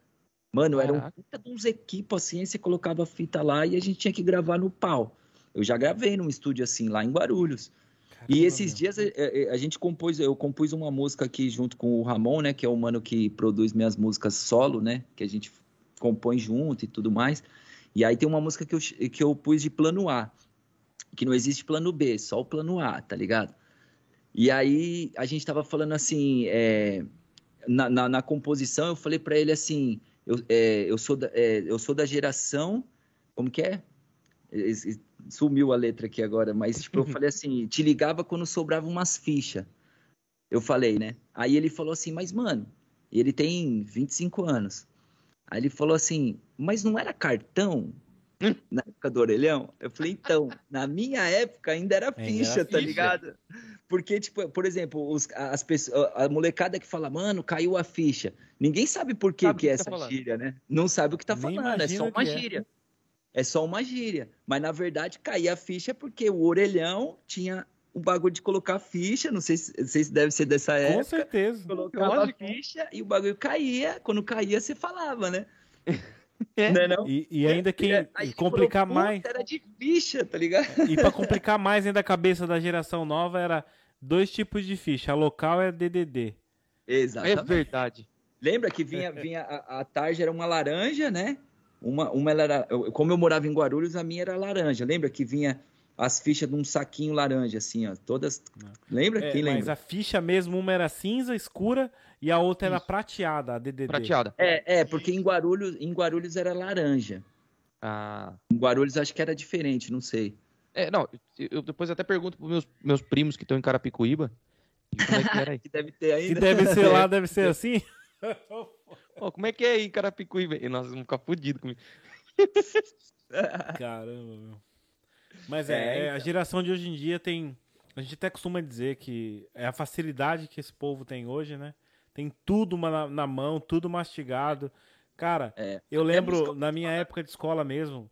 Mano, era um puta de uns equipos assim, aí você colocava a fita lá e a gente tinha que gravar no pau. Eu já gravei num estúdio assim, lá em Guarulhos. E esses dias a, é, é, a, gente compôs, eu compus uma música aqui junto com o Ramon, né, que é o mano que produz minhas músicas solo, né, que a gente compõe junto e tudo mais. E aí tem uma música que eu, que eu pus de plano A, que não existe plano B, só o plano A, tá ligado? E aí a gente tava falando assim, é, na, na, na, composição eu falei para ele assim, eu, é, eu, sou da, é, eu sou da geração, como que é? Sumiu a letra aqui agora, mas tipo, eu falei assim, te ligava quando sobrava umas fichas. Eu falei, né? Aí ele falou assim, mas mano, ele tem 25 anos. Aí ele falou assim, mas não era cartão? Na época do orelhão? Eu falei, então, na minha época ainda era ficha, ainda era tá ficha. ligado? Porque, tipo, por exemplo, os, as pessoas, a molecada que fala, mano, caiu a ficha. Ninguém sabe por que, sabe que, que é tá essa falando. gíria, né? Não sabe o que tá Nem falando, é só uma é. gíria. É é só uma gíria. Mas na verdade caía a ficha porque o orelhão tinha o bagulho de colocar ficha, não sei se, não sei se deve ser dessa época. Com certeza. Colocava a ficha e o bagulho caía. Quando caía, você falava, né? É. Não é não? E, e ainda quem é, complicar falou, mais. Era de ficha, tá ligado? E para complicar mais ainda a cabeça da geração nova era dois tipos de ficha. A local é DDD. Exatamente. É verdade. Lembra que vinha, vinha a, a tarja era uma laranja, né? Uma, uma era, como eu morava em Guarulhos, a minha era laranja. Lembra que vinha as fichas de um saquinho laranja, assim, ó. Todas. Lembra? É, Quem lembra? Mas a ficha mesmo, uma era cinza escura e a outra era prateada, a DDD. Prateada. É, é, porque em Guarulhos, em Guarulhos era laranja. Ah. Em Guarulhos acho que era diferente, não sei. É, não, eu depois até pergunto pros meus, meus primos que estão em Carapicuíba. Como é que era aí? que deve ter ainda. Que deve ser lá, deve ser assim. Como é que é aí em Carapicuíba? E nós vamos ficar fodidos comigo. Caramba, meu. Mas é, é então. a geração de hoje em dia tem. A gente até costuma dizer que é a facilidade que esse povo tem hoje, né? Tem tudo na, na mão, tudo mastigado. Cara, é. eu lembro na minha época de escola mesmo,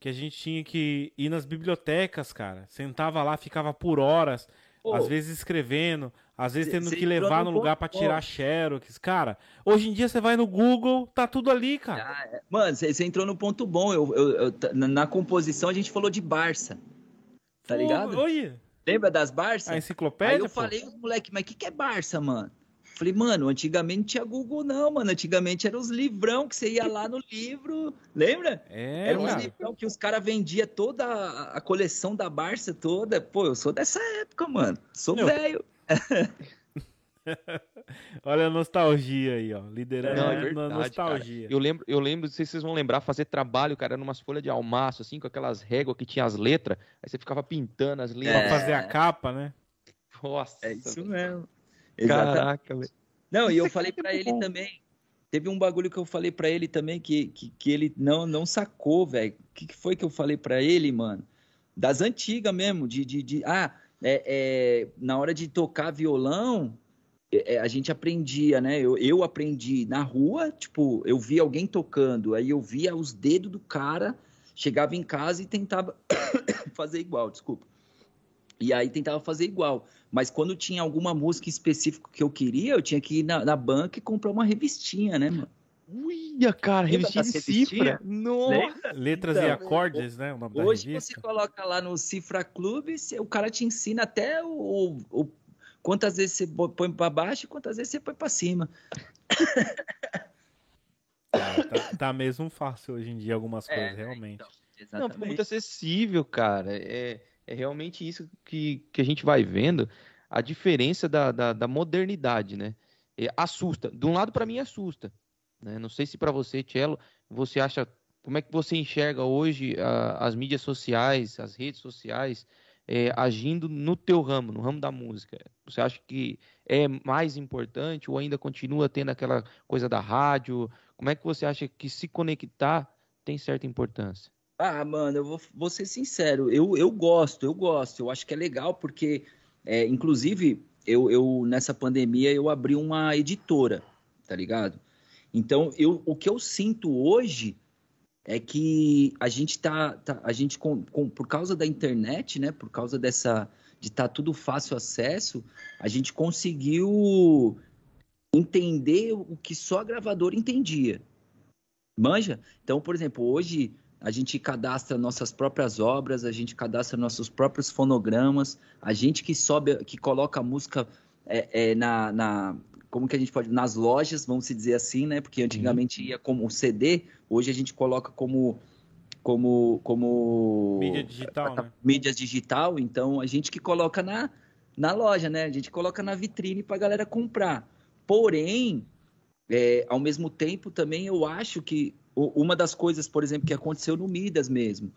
que a gente tinha que ir nas bibliotecas, cara. Sentava lá, ficava por horas, Pô, às vezes escrevendo, às vezes tendo que levar no lugar para tirar xerox. Cara, hoje em dia você vai no Google, tá tudo ali, cara. Ah. Mano, você entrou no ponto bom. Eu, eu, eu, na composição a gente falou de Barça. Tá ligado? Oi. Lembra das Barça? A enciclopédia? Aí eu pô. falei, moleque, mas o que, que é Barça, mano? Falei, mano, antigamente não tinha Google, não, mano. Antigamente eram os livrão que você ia lá no livro. Lembra? É, Era uns livrão que os caras vendiam toda a, a, coleção da Barça toda. Pô, eu sou dessa época, mano. Sou velho. Olha a nostalgia aí, ó. Liderando não, é verdade, nostalgia. Cara. Eu lembro, eu lembro, não sei se vocês vão lembrar, fazer trabalho, cara, numas folhas de almaço, assim, com aquelas réguas que tinha as letras. Aí você ficava pintando as letras. É. Pra fazer a capa, né? Nossa. É isso mesmo. Caraca, velho. Não, e eu falei para ele também. Teve um bagulho que eu falei para ele também que, que, que, ele não, não sacou, velho. O que, que foi que eu falei para ele, mano? Das antigas mesmo, de, de, de ah, é, é, na hora de tocar violão, é, é, a gente aprendia, né? Eu, eu aprendi na rua, tipo, eu via alguém tocando, aí eu via os dedos do cara, chegava em casa e tentava fazer igual, desculpa. E aí tentava fazer igual. Mas quando tinha alguma música específica que eu queria, eu tinha que ir na, na banca e comprar uma revistinha, né, mano? Uia, cara, revistinha de cifra. Nossa. Letras então, e acordes, né? hoje você coloca lá no Cifra Clube, o cara te ensina até o, o quantas vezes você põe para baixo e quantas vezes você põe para cima. É, tá, tá, mesmo fácil hoje em dia algumas é, coisas, realmente. Então, Não, ficou muito acessível, cara. É, é realmente isso que, que a gente vai vendo, a diferença da, da, da modernidade, né? É, assusta. De um lado, para mim, assusta. Né? Não sei se para você, Cello, você acha. Como é que você enxerga hoje a, as mídias sociais, as redes sociais, é, agindo no teu ramo, no ramo da música? Você acha que é mais importante ou ainda continua tendo aquela coisa da rádio? Como é que você acha que se conectar tem certa importância? Ah, mano, eu vou, vou ser sincero, eu, eu gosto, eu gosto, eu acho que é legal porque, é, inclusive, eu, eu nessa pandemia eu abri uma editora, tá ligado? Então, eu, o que eu sinto hoje é que a gente tá, tá a gente com, com, por causa da internet, né, por causa dessa de estar tá tudo fácil acesso, a gente conseguiu entender o que só a gravadora entendia. Manja? Então, por exemplo, hoje a gente cadastra nossas próprias obras, a gente cadastra nossos próprios fonogramas, a gente que sobe, que coloca a música é, é, na, na, como que a gente pode nas lojas, vamos dizer assim, né? Porque antigamente ia como CD, hoje a gente coloca como como como mídia digital, né? mídia digital, então a gente que coloca na na loja, né? A gente coloca na vitrine para a galera comprar. Porém, é, ao mesmo tempo também eu acho que uma das coisas, por exemplo, que aconteceu no Midas mesmo,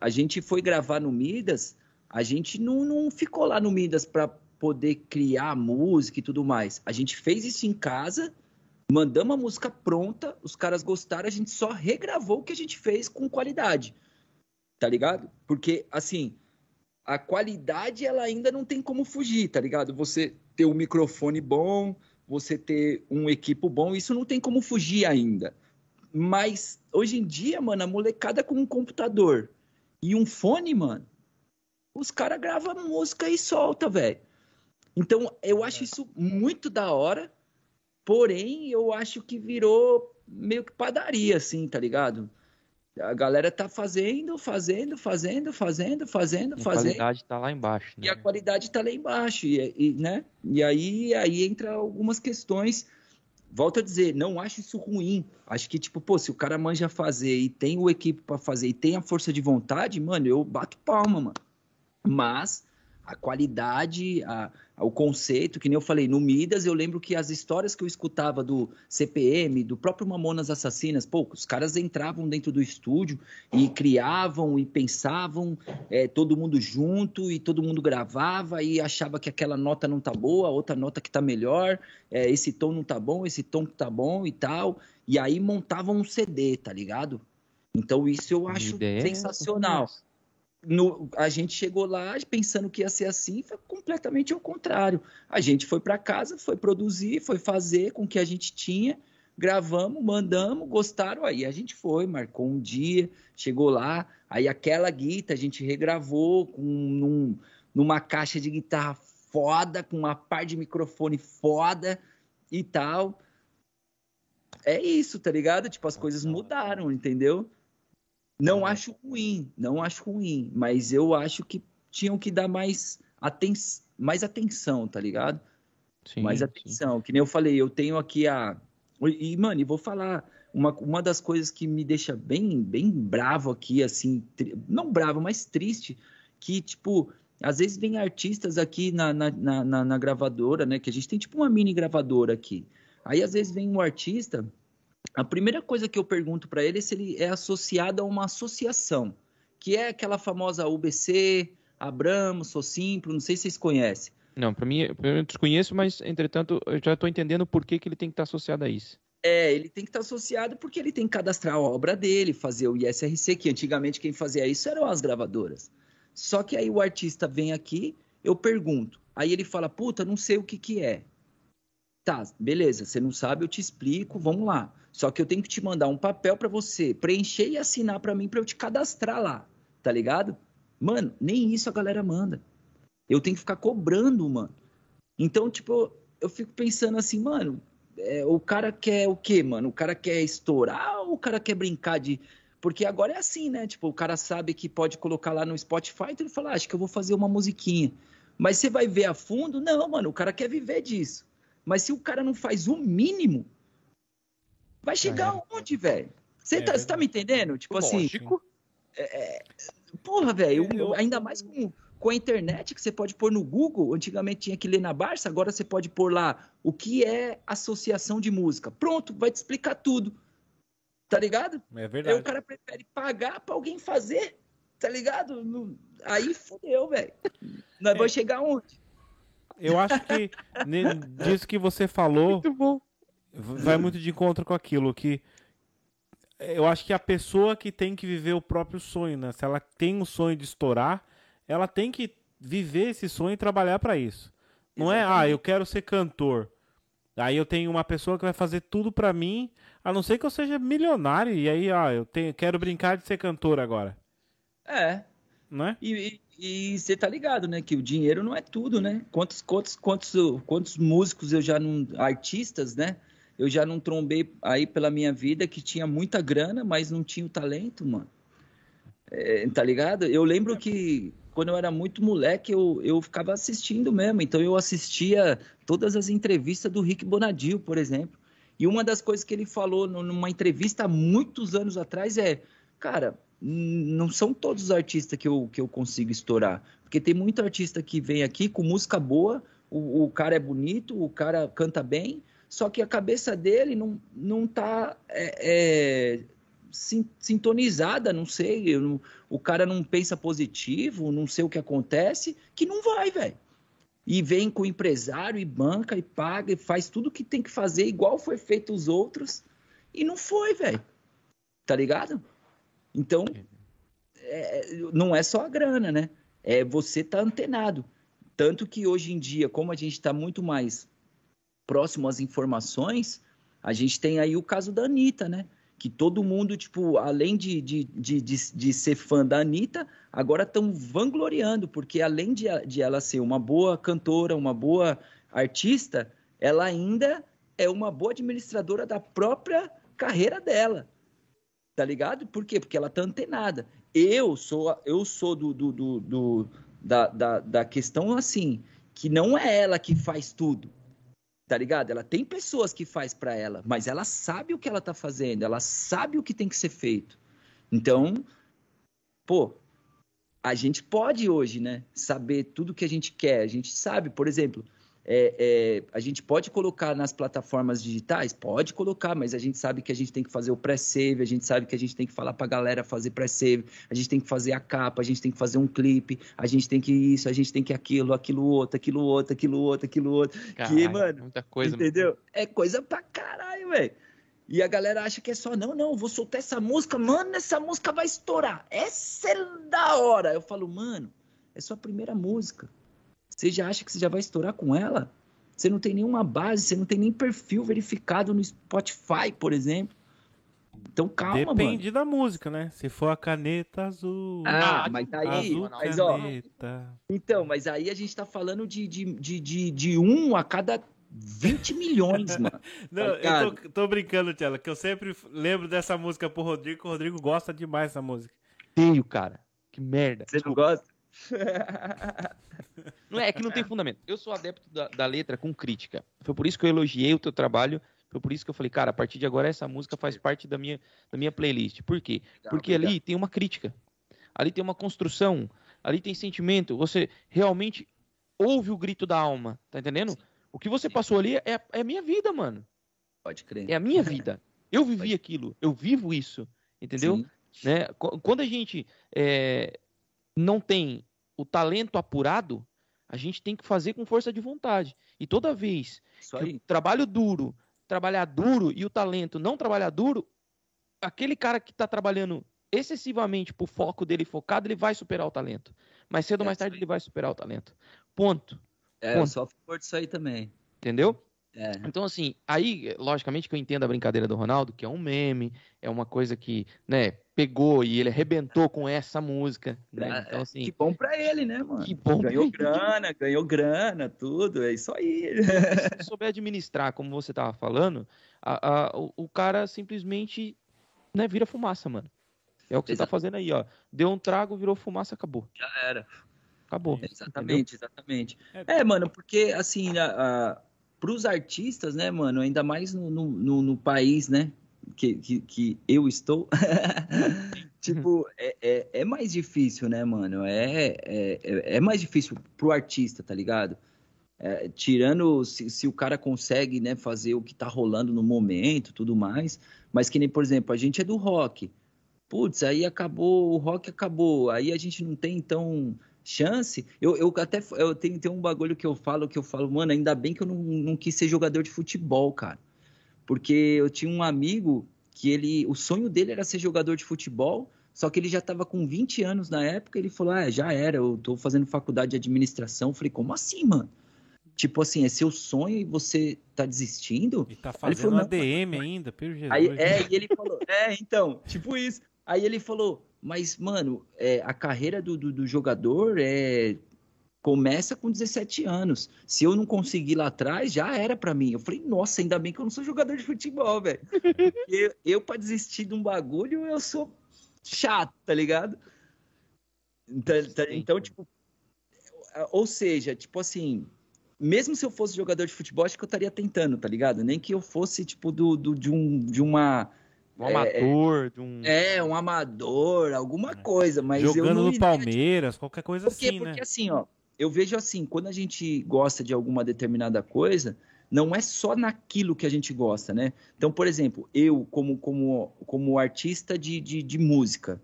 a, gente foi gravar no Midas, a gente não, não ficou lá no Midas para poder criar música e tudo mais. A gente fez isso em casa, mandamos a música pronta, os caras gostaram, a gente só regravou o que a gente fez com qualidade. Tá ligado? Porque, assim, a qualidade ela ainda não tem como fugir, tá ligado? Você ter um microfone bom, você ter um equipo bom, isso não tem como fugir ainda. Mas hoje em dia, mano, a molecada com um computador e um fone, mano, os caras gravam música e solta, velho. Então, eu acho isso muito da hora, porém, eu acho que virou meio que padaria, assim, tá ligado? A galera tá fazendo, fazendo, fazendo, fazendo, fazendo, fazendo. A qualidade tá lá embaixo, né? E a qualidade está lá embaixo, e, e, né? E aí, aí entra algumas questões. Volto a dizer, não acho isso ruim. Acho que, tipo, pô, se o cara manja fazer e tem o equipe para fazer e tem a força de vontade, mano, eu bato palma, mano. Mas a qualidade, a, o conceito, que nem eu falei, no Midas, eu lembro que as histórias que eu escutava do CPM, do próprio Mamonas Assassinas, pô, os caras entravam dentro do estúdio e criavam e pensavam é, todo mundo junto e todo mundo gravava e achava que aquela nota não tá boa, outra nota que tá melhor, é, esse tom não tá bom, esse tom que tá bom e tal. E aí montavam um CD, tá ligado? Então isso eu acho é sensacional. No- a gente chegou lá pensando que ia ser assim, foi completamente ao contrário. A gente foi para casa, foi produzir, foi fazer com o que a gente tinha, gravamos, mandamos, gostaram, aí a gente foi, marcou um dia, chegou lá, aí aquela guita a gente regravou com num- numa caixa de guitarra foda, com uma par de microfone foda e tal. É isso, tá ligado? Tipo, as coisas mudaram, entendeu? Não acho ruim, não acho ruim, mas eu acho que tinham que dar mais, aten mais atenção, tá ligado? Sim, mais sim. atenção. Que nem eu falei, eu tenho aqui a. E, mano, e vou falar. Uma, uma das coisas que me deixa bem, bem bravo aqui, assim, tri- não bravo, mas triste, que, tipo, às vezes vem artistas aqui na, na, na- na gravadora, né? Que a gente tem tipo uma mini gravadora aqui. Aí às vezes vem um artista, a primeira coisa que eu pergunto para ele é se ele é associado a uma associação, que é aquela famosa UBC, Abramo, Sou Simples, não sei se vocês conhecem. Não, pra mim, eu desconheço, mas, entretanto, eu já tô entendendo por que, que ele tem que estar associado a isso. É, ele tem que estar associado porque ele tem que cadastrar a obra dele, fazer o ISRC, que antigamente quem fazia isso eram as gravadoras. Só que aí o artista vem aqui, eu pergunto. Aí ele fala, puta, não sei o que que é. Tá, beleza, você não sabe, eu te explico, vamos lá. Só que eu tenho que te mandar um papel para você preencher e assinar para mim para eu te cadastrar lá, tá ligado? Mano, nem isso a galera manda. Eu tenho que ficar cobrando, mano. Então, tipo, eu fico pensando assim, mano, é, o cara quer o quê, mano? O cara quer estourar ou o cara quer brincar de. Porque agora é assim, né? Tipo, o cara sabe que pode colocar lá no Spotify, então ele fala, ah, acho que eu vou fazer uma musiquinha. Mas você vai ver a fundo? Não, mano, o cara quer viver disso. Mas se o cara não faz o mínimo, vai chegar aonde, velho? Você É tá, tá me entendendo? Tipo assim, Lógico. porra, velho, ainda mais com, com a internet que você pode pôr no Google. Antigamente tinha que ler na Barça, agora você pode pôr lá o que é associação de música. Pronto, vai te explicar tudo. Tá ligado? É Aí verdade. o cara prefere pagar pra alguém fazer, tá ligado? Não- Aí fodeu, velho. Nós É. vamos chegar onde? Eu acho que disso que você falou Muito vai muito de encontro com aquilo que eu acho que a pessoa que tem que viver o próprio sonho, né? Se ela tem um sonho de estourar, ela tem que viver esse sonho e trabalhar pra isso. Não é, ah, eu quero ser cantor. Aí eu tenho uma pessoa que vai fazer tudo pra mim, a não ser que eu seja milionário e aí, ah, eu tenho, quero brincar de ser cantor agora, É. não é? E e você tá ligado, né? Que o dinheiro não é tudo, né? Quantos, quantos, quantos, quantos músicos eu já não. artistas, né? Eu já não trombei aí pela minha vida que tinha muita grana, mas não tinha o talento, mano. É, tá ligado? Eu lembro que quando eu era muito moleque, eu, eu ficava assistindo mesmo. Então eu assistia todas as entrevistas do Rick Bonadil, por exemplo. E uma das coisas que ele falou nu- numa entrevista há muitos anos atrás é: cara, não são todos os artistas que eu, que eu consigo estourar. Porque tem muito artista que vem aqui com música boa, o, o cara é bonito, o cara canta bem, só que a cabeça dele não, não tá é, é, sin- sintonizada, não sei. não- o cara não pensa positivo, não sei o que acontece, que não vai, velho. E vem com o empresário e banca e paga e faz tudo que tem que fazer, igual foi feito os outros, e não foi, velho. Tá ligado? Então, é, não é só a grana, né? É você tá antenado. Tanto que hoje em dia, como a gente está muito mais próximo às informações, a gente tem aí o caso da Anitta, né? Que todo mundo, tipo, além de, de, de, de, de ser fã da Anitta, agora estão vangloriando, porque além de, de ela ser uma boa cantora, uma boa artista, ela ainda é uma boa administradora da própria carreira dela. Tá ligado? Por quê? Porque ela tá antenada. Eu sou, eu sou do, do, do, do da, da, da questão assim, que não é ela que faz tudo tá ligado? Ela tem pessoas que faz para ela, mas ela sabe o que ela tá fazendo, ela sabe o que tem que ser feito. Então, pô, a gente pode hoje, né, saber tudo que a gente quer. A gente sabe, por exemplo, é, é, a gente pode colocar nas plataformas digitais? Pode colocar, mas a gente sabe que a gente tem que fazer o pré-save, a gente sabe que a gente tem que falar pra galera fazer pré-save, a gente tem que fazer a capa, a gente tem que fazer um clipe, a gente tem que isso, a gente tem que aquilo, aquilo outro, aquilo outro, aquilo outro, aquilo outro. Caralho, que, mano, muita coisa. Entendeu? É coisa pra caralho, velho. E a galera acha que é só, não, não, vou soltar essa música, mano, essa música vai estourar. Essa é da hora. Eu falo, mano, é sua primeira música. Você já acha que você já vai estourar com ela? Você não tem nenhuma base, você não tem nem perfil verificado no Spotify, por exemplo. Então calma, Depende mano. Depende da música, né? Se for a caneta azul. Ah, mas aí. Azul mas, ó, então, mas aí a gente tá falando de, de, de, de, de um a cada 20 milhões, mano. Não, tá eu tô, tô, brincando, Tela, que eu sempre lembro dessa música pro Rodrigo, o Rodrigo gosta demais dessa música. Tenho, cara. Que merda. Você não gosta? Não é, é que não tem fundamento. Eu sou adepto da, da, letra com crítica. Foi por isso que eu elogiei o teu trabalho. Foi por isso que eu falei, cara, a partir de agora essa música faz parte da minha, da minha playlist. Por quê? Porque ali tem uma crítica. Ali tem uma construção. Ali tem sentimento. Você realmente ouve o grito da alma. Tá entendendo? O que você passou ali é, é a minha vida, mano. Pode crer. É a minha vida. Eu vivi aquilo. Eu vivo isso. Entendeu? Né? Quando a gente é, não tem o talento apurado, a gente tem que fazer com força de vontade. E toda vez que o trabalho duro, trabalhar duro e o talento não trabalhar duro, aquele cara que está trabalhando excessivamente pro foco dele focado, ele vai superar o talento. Mais cedo ou é mais tarde ele vai superar o talento. Ponto. É, Ponto. eu sou a favor disso aí também. Entendeu? É. Então, assim, aí, logicamente que eu entendo a brincadeira do Ronaldo, que é um meme, é uma coisa que, né, pegou e ele arrebentou com essa música, né? É, então, assim... Que bom pra ele, né, mano? Que bom Ganhou grana, ganhou grana, tudo, é isso aí. Se souber administrar, como você tava falando, a, a, o, o, cara simplesmente, né, vira fumaça, mano. É o que você tá fazendo aí, ó. Deu um trago, virou fumaça, acabou. Já era. Acabou. Exatamente, entendeu? exatamente. É, é, mano, porque, assim, a, a para os artistas, né, mano, ainda mais no, no, no país, né, que, que, que eu estou, tipo, é, é, é, mais difícil, né, mano? É, é, é mais difícil pro artista, tá ligado? É, tirando se, se, o cara consegue, né, fazer o que tá rolando no momento, tudo mais, mas que nem, por exemplo, a gente é do rock. Putz, aí acabou, o rock acabou, aí a gente não tem, então, chance. Eu, eu até eu tenho, tenho um bagulho que eu falo que eu falo, mano, ainda bem que eu não, não quis ser jogador de futebol, cara. Porque eu tinha um amigo que ele, o sonho dele era ser jogador de futebol, só que ele já estava com 20 anos na época, ele falou: "Ah, já era, eu tô fazendo faculdade de administração". Eu falei: "Como assim, mano?" Tipo assim, é seu sonho e você tá desistindo? E tá fazendo falou, ADM ainda, pelo Jesus. Aí, é, e ele falou: "É, então, tipo isso". Aí ele falou: mas, mano, é, a carreira do, do, do, jogador é começa com 17 anos. Se eu não conseguir lá atrás, já era para mim. Eu falei, nossa, ainda bem que eu não sou jogador de futebol, velho. eu, eu para desistir de um bagulho, eu sou chato, tá ligado? Então, tá, então, tipo, ou seja, tipo assim, mesmo se eu fosse jogador de futebol, acho que eu estaria tentando, tá ligado? Nem que eu fosse, tipo, do, do de, um, de uma um amador, é, de um. É, um amador, alguma coisa, mas Jogando no Palmeiras, qualquer coisa porque, assim, porque, né? Porque assim, ó, eu vejo assim, quando a gente gosta de alguma determinada coisa, não é só naquilo que a gente gosta, né? Então, por exemplo, eu, como, como, como artista de, de, de música,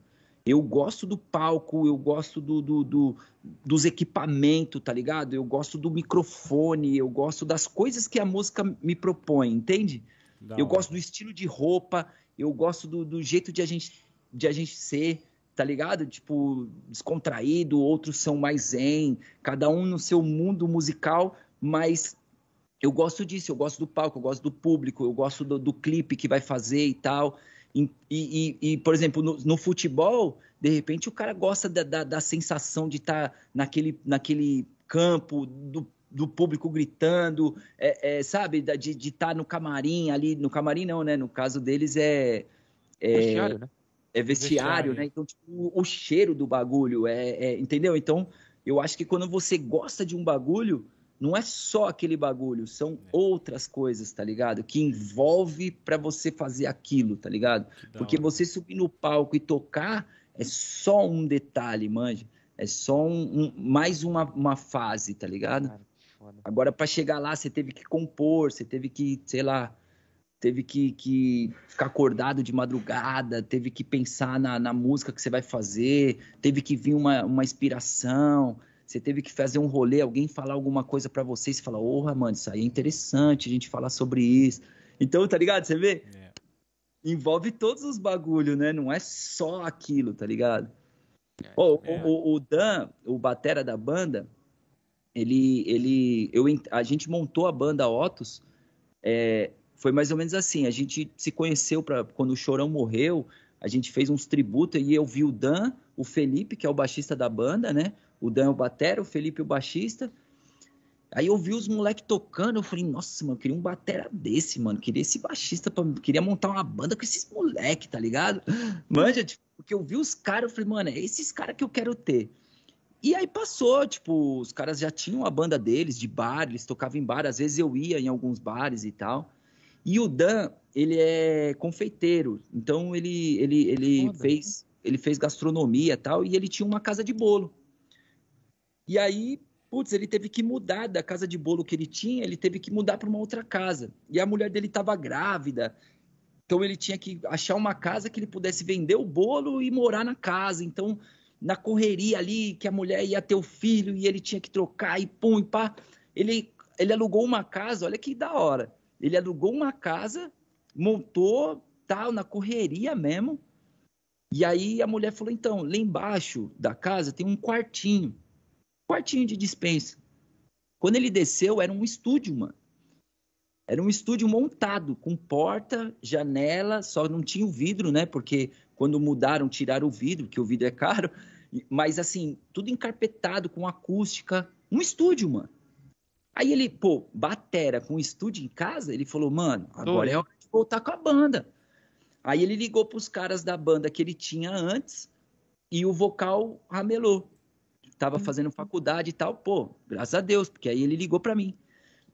eu gosto do palco, eu gosto do, do, do, dos equipamentos, tá ligado? Eu gosto do microfone, eu gosto das coisas que a música me propõe, entende? eu gosto do estilo de roupa, eu gosto do, do jeito de a, gente, de a gente ser, tá ligado? Tipo, descontraído, outros são mais zen, cada um no seu mundo musical, mas eu gosto disso, eu gosto do palco, eu gosto do público, eu gosto do, do clipe que vai fazer e tal. E, e, e por exemplo, no, no, futebol, de repente o cara gosta da, da, da sensação de estar tá naquele, naquele campo, do do público gritando, é, é, sabe? De estar tá no camarim ali, no camarim não, né? No caso deles é. é vestiário, né? É vestiário, vestiário. né? Então, tipo, o, o, cheiro do bagulho, é, é, entendeu? Então, eu acho que quando você gosta de um bagulho, não é só aquele bagulho, são é. outras coisas, tá ligado? Que envolve para você fazer aquilo, tá ligado? Porque você subir no palco e tocar é só um detalhe, manja. É só um, um mais uma, uma fase, tá ligado? Cara, Agora, para chegar lá, você teve que compor, você teve que, sei lá, teve que, que ficar acordado de madrugada, teve que pensar na, na música que você vai fazer, teve que vir uma, uma inspiração, você teve que fazer um rolê, alguém falar alguma coisa para você, e você fala, porra, mano, isso aí é interessante a gente falar sobre isso. Então, tá ligado? Você vê? É. Envolve todos os bagulhos, né? Não é só aquilo, tá ligado? É, oh, é. O, o, Dan, o batera da banda, ele, ele, eu, a gente montou a banda Otos, é, foi mais ou menos assim, a gente se conheceu para quando o Chorão morreu, a gente fez uns tributos e eu vi o Dan, o Felipe, que é o baixista da banda, né? O Dan é o batera, o Felipe o baixista. Aí eu vi os moleques tocando, eu falei, nossa, mano, queria um batera desse, mano. Queria esse baixista, pra... queria montar uma banda com esses moleques, tá ligado? Manja, tipo, porque eu vi os caras, eu falei, mano, é esses caras que eu quero ter. E aí passou, tipo, os caras já tinham a banda deles, de bar, eles tocavam em bar, às vezes eu ia em alguns bares e tal. E o Dan, ele é confeiteiro, então ele, ele, ele, fez, ele fez gastronomia e tal, e ele tinha uma casa de bolo. E aí, putz, ele teve que mudar da casa de bolo que ele tinha, ele teve que mudar para uma outra casa. E a mulher dele estava grávida, então ele tinha que achar uma casa que ele pudesse vender o bolo e morar na casa. Então na correria ali, que a mulher ia ter o filho e ele tinha que trocar e pum e pá. Ele, ele alugou uma casa, olha que da hora. Ele alugou uma casa, montou, tal, na correria mesmo. E aí a mulher falou: então, lá embaixo da casa tem um quartinho. Quartinho de dispensa. Quando ele desceu, era um estúdio, mano. Era um estúdio montado, com porta, janela, só não tinha o vidro, né? Porque quando mudaram, tiraram o vidro, que o vidro é caro. Mas assim, tudo encarpetado, com acústica. Um estúdio, mano. Aí ele, pô, batera com um estúdio em casa, ele falou, mano, agora é hora de voltar com a banda. Aí ele ligou pros caras da banda que ele tinha antes e o vocal ramelou. Tava hum. fazendo faculdade e tal, pô, graças a Deus, porque aí ele ligou para mim.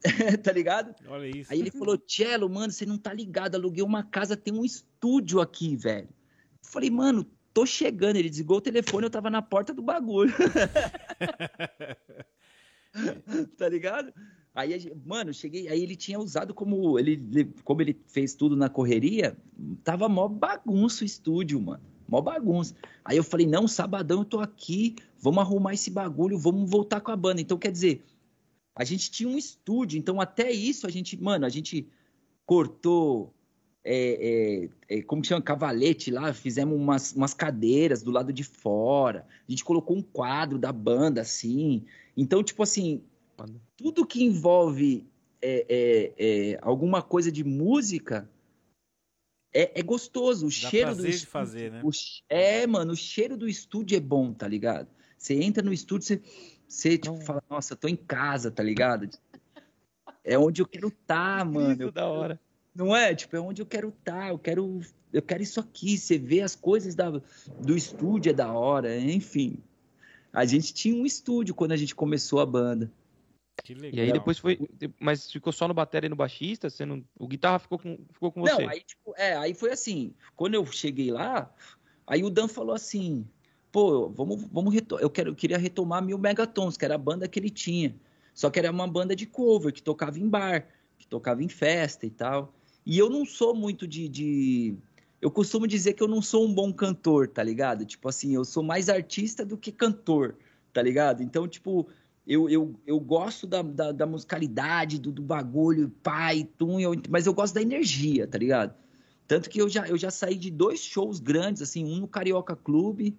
tá ligado? Olha isso. Aí ele falou, Cello, mano, você não tá ligado, aluguei uma casa, tem um estúdio aqui, velho. Falei, mano, tô chegando. Ele desligou o telefone, eu tava na porta do bagulho. tá ligado? Aí, mano, cheguei. Aí ele tinha usado como ele, como ele fez tudo na correria, tava mó bagunça o estúdio, mano. Mó bagunça. Aí eu falei, não, sabadão eu tô aqui, vamos arrumar esse bagulho, vamos voltar com a banda. Então, quer dizer, a gente tinha um estúdio, então até isso a gente, mano, a gente cortou é, é, é, como chama, cavalete lá, fizemos umas, umas cadeiras do lado de fora, a gente colocou um quadro da banda, assim. Então, tipo assim, tudo que envolve é, é, é, alguma coisa de música é, gostoso. O Dá cheiro do estúdio, fazer, né? O, é, mano, o cheiro do estúdio é bom, tá ligado? Você entra no estúdio, você, você tipo, fala, nossa, tô em casa, tá ligado? É onde eu quero estar, tá, mano. Isso da hora. Não é? Tipo, é onde eu quero estar, tá, eu quero, eu quero isso aqui. Você vê as coisas da, do estúdio, é da hora, enfim. A gente tinha um estúdio quando a gente começou a banda. Que legal. E aí depois foi. Mas ficou só no bateria e no baixista? Você não, o guitarra ficou com, ficou com você? Não, aí, tipo, é, aí foi assim. Quando eu cheguei lá, aí o Dan falou assim: pô, vamos, vamos eu, quero, eu queria retomar Mil Megatons, que era a banda que ele tinha. Só que era uma banda de cover, que tocava em bar, que tocava em festa e tal. E eu não sou muito de, de, Eu costumo dizer que eu não sou um bom cantor, tá ligado? Tipo assim, eu sou mais artista do que cantor, tá ligado? Então, tipo, eu, eu, eu gosto da, da, da musicalidade, do, do bagulho, pai, tum, eu, mas eu gosto da energia, tá ligado? Tanto que eu já, eu já saí de dois shows grandes, assim, um no Carioca Clube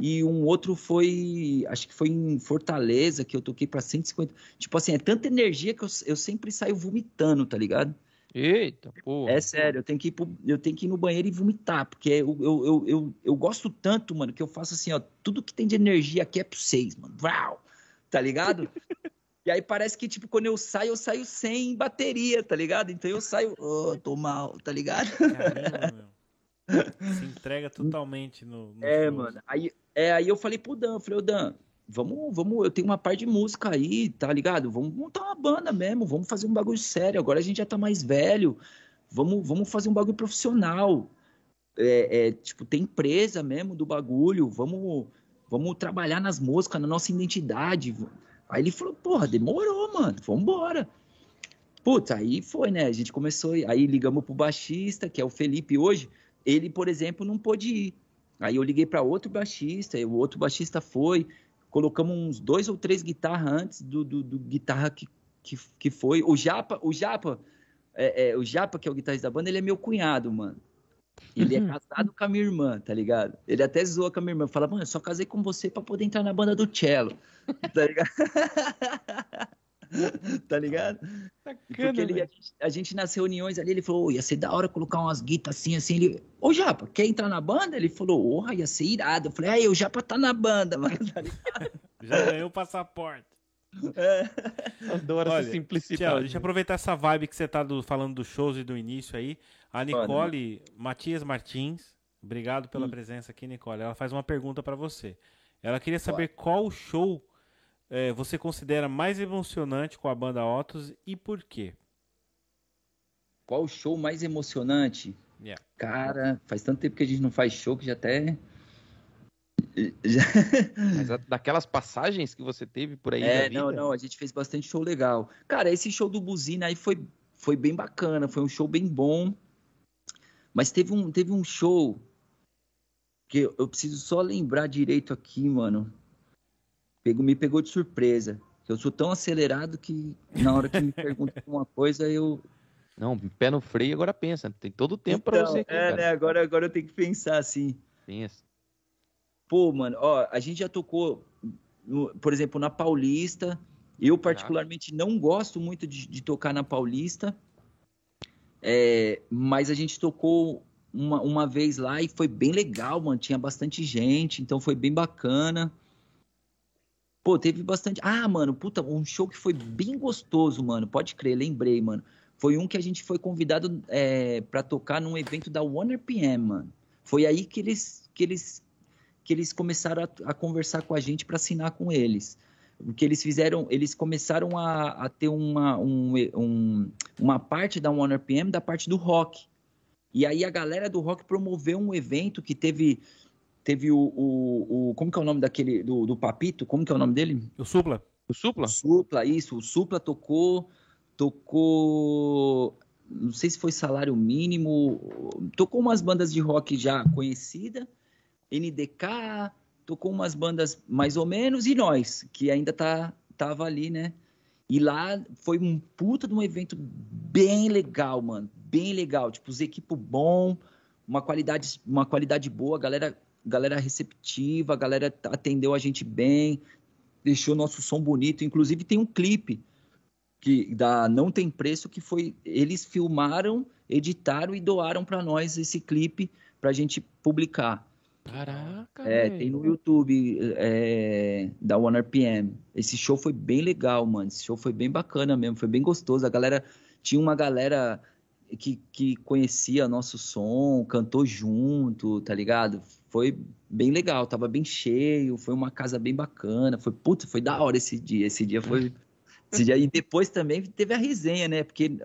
e um outro foi, acho que foi em Fortaleza, que eu toquei para 150. Tipo assim, é tanta energia que eu, eu sempre saio vomitando, tá ligado? Eita, pô. É sério, eu tenho que ir, pro, eu tenho que ir no banheiro e vomitar, porque eu, eu, eu, eu, eu gosto tanto, mano, que eu faço assim, ó, tudo que tem de energia aqui é pro vocês, mano. Vrau, tá ligado? E aí parece que, tipo, quando eu saio, eu saio sem bateria, tá ligado? Então eu saio, oh, tô mal, tá ligado? Caramba, meu. Se entrega totalmente no. no é, show. mano. Aí, é, aí eu falei pro Dan, eu falei, ô Dan, vamos, vamos, eu tenho uma par de música aí, tá ligado? Vamos montar uma banda mesmo, vamos fazer um bagulho sério. Agora a gente já tá mais velho, vamos, vamos fazer um bagulho profissional. É, é, tipo, tem empresa mesmo do bagulho, vamos, vamos trabalhar nas músicas, na nossa identidade. Aí ele falou, porra, demorou, mano, vambora. Putz, aí foi, né? A gente começou, aí ligamos pro baixista, que é o Felipe hoje. Ele, por exemplo, não pôde ir. Aí eu liguei para outro baixista, o outro baixista foi, colocamos uns dois ou três guitarras antes do, do, do guitarra que, que, que, foi. O Japa, o Japa, é, é, o Japa, que é o guitarrista da banda, ele é meu cunhado, mano. Ele é uhum. casado com a minha irmã, tá ligado? Ele até zoa com a minha irmã. Fala, mano, eu só casei com você pra poder entrar na banda do cello. Tá ligado? tá ligado? Bacana, Porque ele, a, gente, a, gente, nas reuniões ali, ele falou, oh, ia ser da hora colocar umas guitas assim, assim. Ele, ô Japa, quer entrar na banda? Ele falou, porra, ia ser irado. Eu falei, aí, o Japa tá na banda, mano, tá Já ganhou o passaporte. É. Adoro Olha, essa simplicidade. Tchau, deixa eu aproveitar essa vibe que você tá do, falando dos shows e do início aí. A Nicole Matias Martins, obrigado pela hum. presença aqui, Nicole. Ela faz uma pergunta para você. Ela queria saber qual show é, você considera mais emocionante com a banda Otos e por quê? Qual o show mais emocionante? Yeah. Cara, faz tanto tempo que a gente não faz show que já até. Já... Mas daquelas passagens que você teve por aí. É, não, não, a gente fez bastante show legal. Cara, esse show do Buzina aí foi, foi bem bacana, foi um show bem bom. Mas teve um, teve um show que eu, eu preciso só lembrar direito aqui, mano pegou, me pegou de surpresa. Eu sou tão acelerado que na hora que me perguntam uma coisa, eu. Não, pé no freio, agora pensa. Tem todo o tempo então, para você. Aqui, é, cara. né? Agora, agora eu tenho que pensar assim. Pensa. Pô, mano, ó, a gente já tocou, no, por exemplo, na Paulista. Eu, particularmente, não gosto muito de, de tocar na Paulista. É, mas a gente tocou uma, uma vez lá e foi bem legal, mano. Tinha bastante gente, então foi bem bacana. Pô, teve bastante. Ah, mano, puta, um show que foi bem gostoso, mano. Pode crer, lembrei, mano. Foi um que a gente foi convidado é, para tocar num evento da One RPM, mano. Foi aí que eles, que eles, que eles começaram a, a conversar com a gente para assinar com eles. Porque eles fizeram, eles começaram a, a ter uma, um, um, uma parte da One RPM da parte do rock. E aí a galera do rock promoveu um evento que teve Teve o, o, o, Como que é o nome daquele. Do, do Papito? Como que é o nome dele? O Supla. O Supla? O Supla, isso. O Supla tocou. Tocou. Não sei se foi salário mínimo. Tocou umas bandas de rock já conhecida. NDK. Tocou umas bandas mais ou menos. E nós, que ainda tá, tava ali, né? E lá foi um puta de um evento bem legal, mano. Bem legal. Tipo, os equipos bom, uma qualidade, uma qualidade boa. A galera galera receptiva, a galera atendeu a gente bem, deixou nosso som bonito. Inclusive tem um clipe que da Não Tem Preço que foi eles filmaram, editaram e doaram para nós esse clipe para a gente publicar. Caraca! É, tem no YouTube é, da One RPM. Esse show foi bem legal, mano. Esse show foi bem bacana mesmo, foi bem gostoso. A galera tinha uma galera que, que conhecia nosso som, cantou junto, tá ligado? Foi bem legal, tava bem cheio, foi uma casa bem bacana, foi puta, foi da hora esse dia, esse dia foi esse dia, e depois também teve a resenha, né? Porque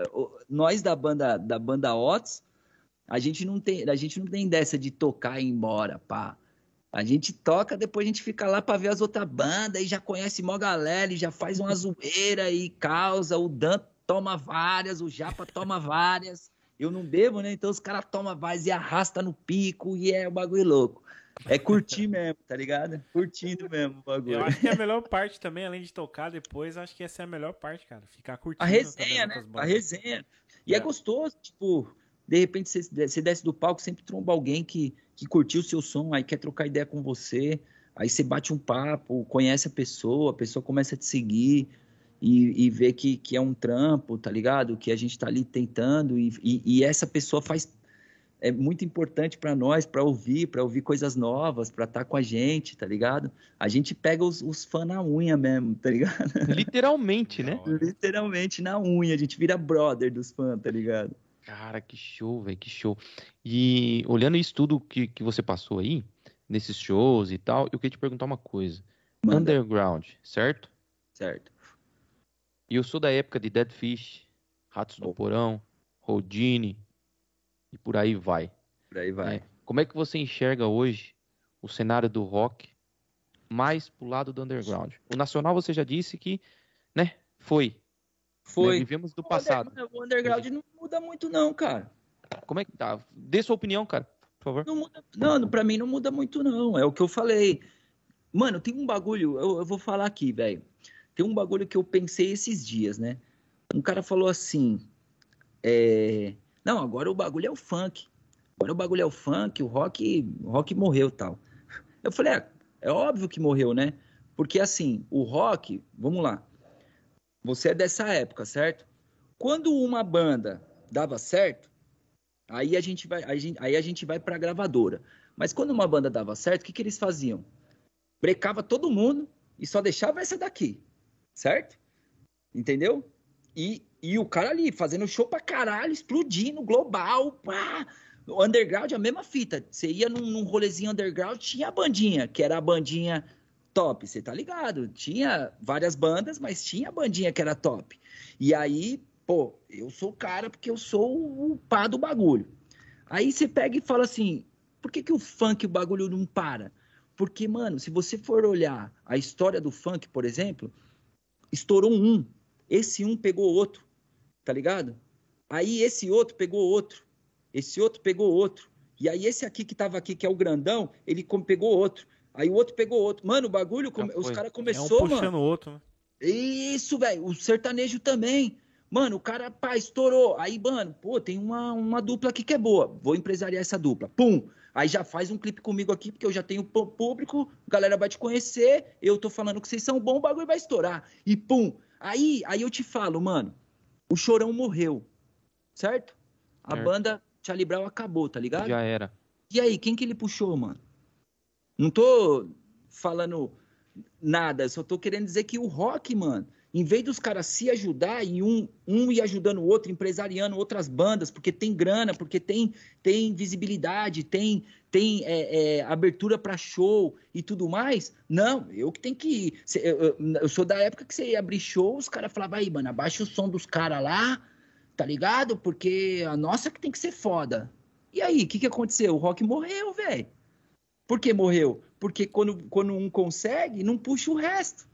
nós da banda da banda Otis, a gente não tem, a gente não tem dessa de tocar e ir embora, pá. A gente toca, depois a gente fica lá para ver as outras bandas e já conhece mó galera e já faz uma zoeira e causa, o Dan toma várias, o Japa toma várias. Eu não bebo, né? Então os caras tomam várias e arrasta no pico e é o bagulho louco. É curtir mesmo, tá ligado? Curtindo mesmo o bagulho. Eu acho que é a melhor parte também, além de tocar depois, acho que essa é a melhor parte, cara. Ficar curtindo. A resenha, né? A resenha. E é. é. gostoso, tipo, de repente você, você desce do palco, sempre tromba alguém que, que curtiu o seu som, aí quer trocar ideia com você, aí você bate um papo, conhece a pessoa, a pessoa começa a te seguir e, e vê que, que é um trampo, tá ligado? Que a gente tá ali tentando e, e, e essa pessoa faz é muito importante para nós, para ouvir, para ouvir coisas novas, para estar tá com a gente, tá ligado? A gente pega os, os fãs na unha mesmo, tá ligado? Literalmente, né? Literalmente na unha, a gente vira brother dos fãs, tá ligado? Cara, que show, velho, que show. E olhando isso tudo que, que você passou aí, nesses shows e tal, eu queria te perguntar uma coisa. Manda. Underground, certo? Certo. E eu sou da época de Dead Fish, Ratos do Porão, Rodine, e por aí vai. Por aí vai. É. Como é que você enxerga hoje o cenário do rock mais pro lado do underground? O nacional você já disse que, né, foi. Foi. Né, vivemos do passado. O underground não muda muito não, cara. Como é que tá? Dê sua opinião, cara, por favor. Não, muda, não, pra mim não muda muito não, é o que eu falei. Mano, tem um bagulho, eu, eu vou falar aqui, velho. Tem um bagulho que eu pensei esses dias, né? Um cara falou assim, é... Não, agora o bagulho é o funk. Agora o bagulho é o funk, o rock, o rock morreu tal. Eu falei, é, é óbvio que morreu, né? Porque assim, o rock, vamos lá. Você é dessa época, certo? Quando uma banda dava certo, aí a gente vai, a gente, aí a gente vai para gravadora. Mas quando uma banda dava certo, o que, que eles faziam? Brecava todo mundo e só deixava essa daqui, certo? Entendeu? E, e o cara ali fazendo show pra caralho, explodindo, global, pá. Underground, a mesma fita. Você ia num, num rolezinho underground, tinha a bandinha, que era a bandinha top, você tá ligado? Tinha várias bandas, mas tinha a bandinha que era top. E aí, pô, eu sou o cara porque eu sou o pá do bagulho. Aí você pega e fala assim: por que, que o funk, o bagulho não para? Porque, mano, se você for olhar a história do funk, por exemplo, estourou um, esse um pegou outro, tá ligado? Aí esse outro pegou outro, esse outro pegou outro. E aí esse aqui que tava aqui, que é o grandão, ele pegou outro. Aí o outro pegou outro. Mano, o bagulho, come... os caras começou, é um puxando o outro, né? Isso, velho. O sertanejo também. Mano, o cara, pá, estourou. Aí, mano, pô, tem uma, uma dupla aqui que é boa. Vou empresariar essa dupla. Pum! Aí já faz um clipe comigo aqui, porque eu já tenho público, a galera vai te conhecer, eu tô falando que vocês são bons, o bagulho vai estourar. E pum! Aí, aí eu te falo, mano, o Chorão morreu, certo? A certo. banda Charlie Brown acabou, tá ligado? Já era. E aí, quem que ele puxou, mano? Não tô falando nada, só tô querendo dizer que o rock, mano, em vez dos caras se ajudar e um, um ir ajudando o outro, empresariando outras bandas, porque tem grana, porque tem, tem visibilidade, tem, tem é, é, abertura para show e tudo mais, não, eu que tenho que ir. Eu, eu, sou da época que você ia abrir show, os caras falavam, aí, mano, abaixa o som dos caras lá, tá ligado? Porque a nossa que tem que ser foda. E aí, o que, que aconteceu? O rock morreu, velho. Por que morreu? Porque quando, quando um consegue, não puxa o resto.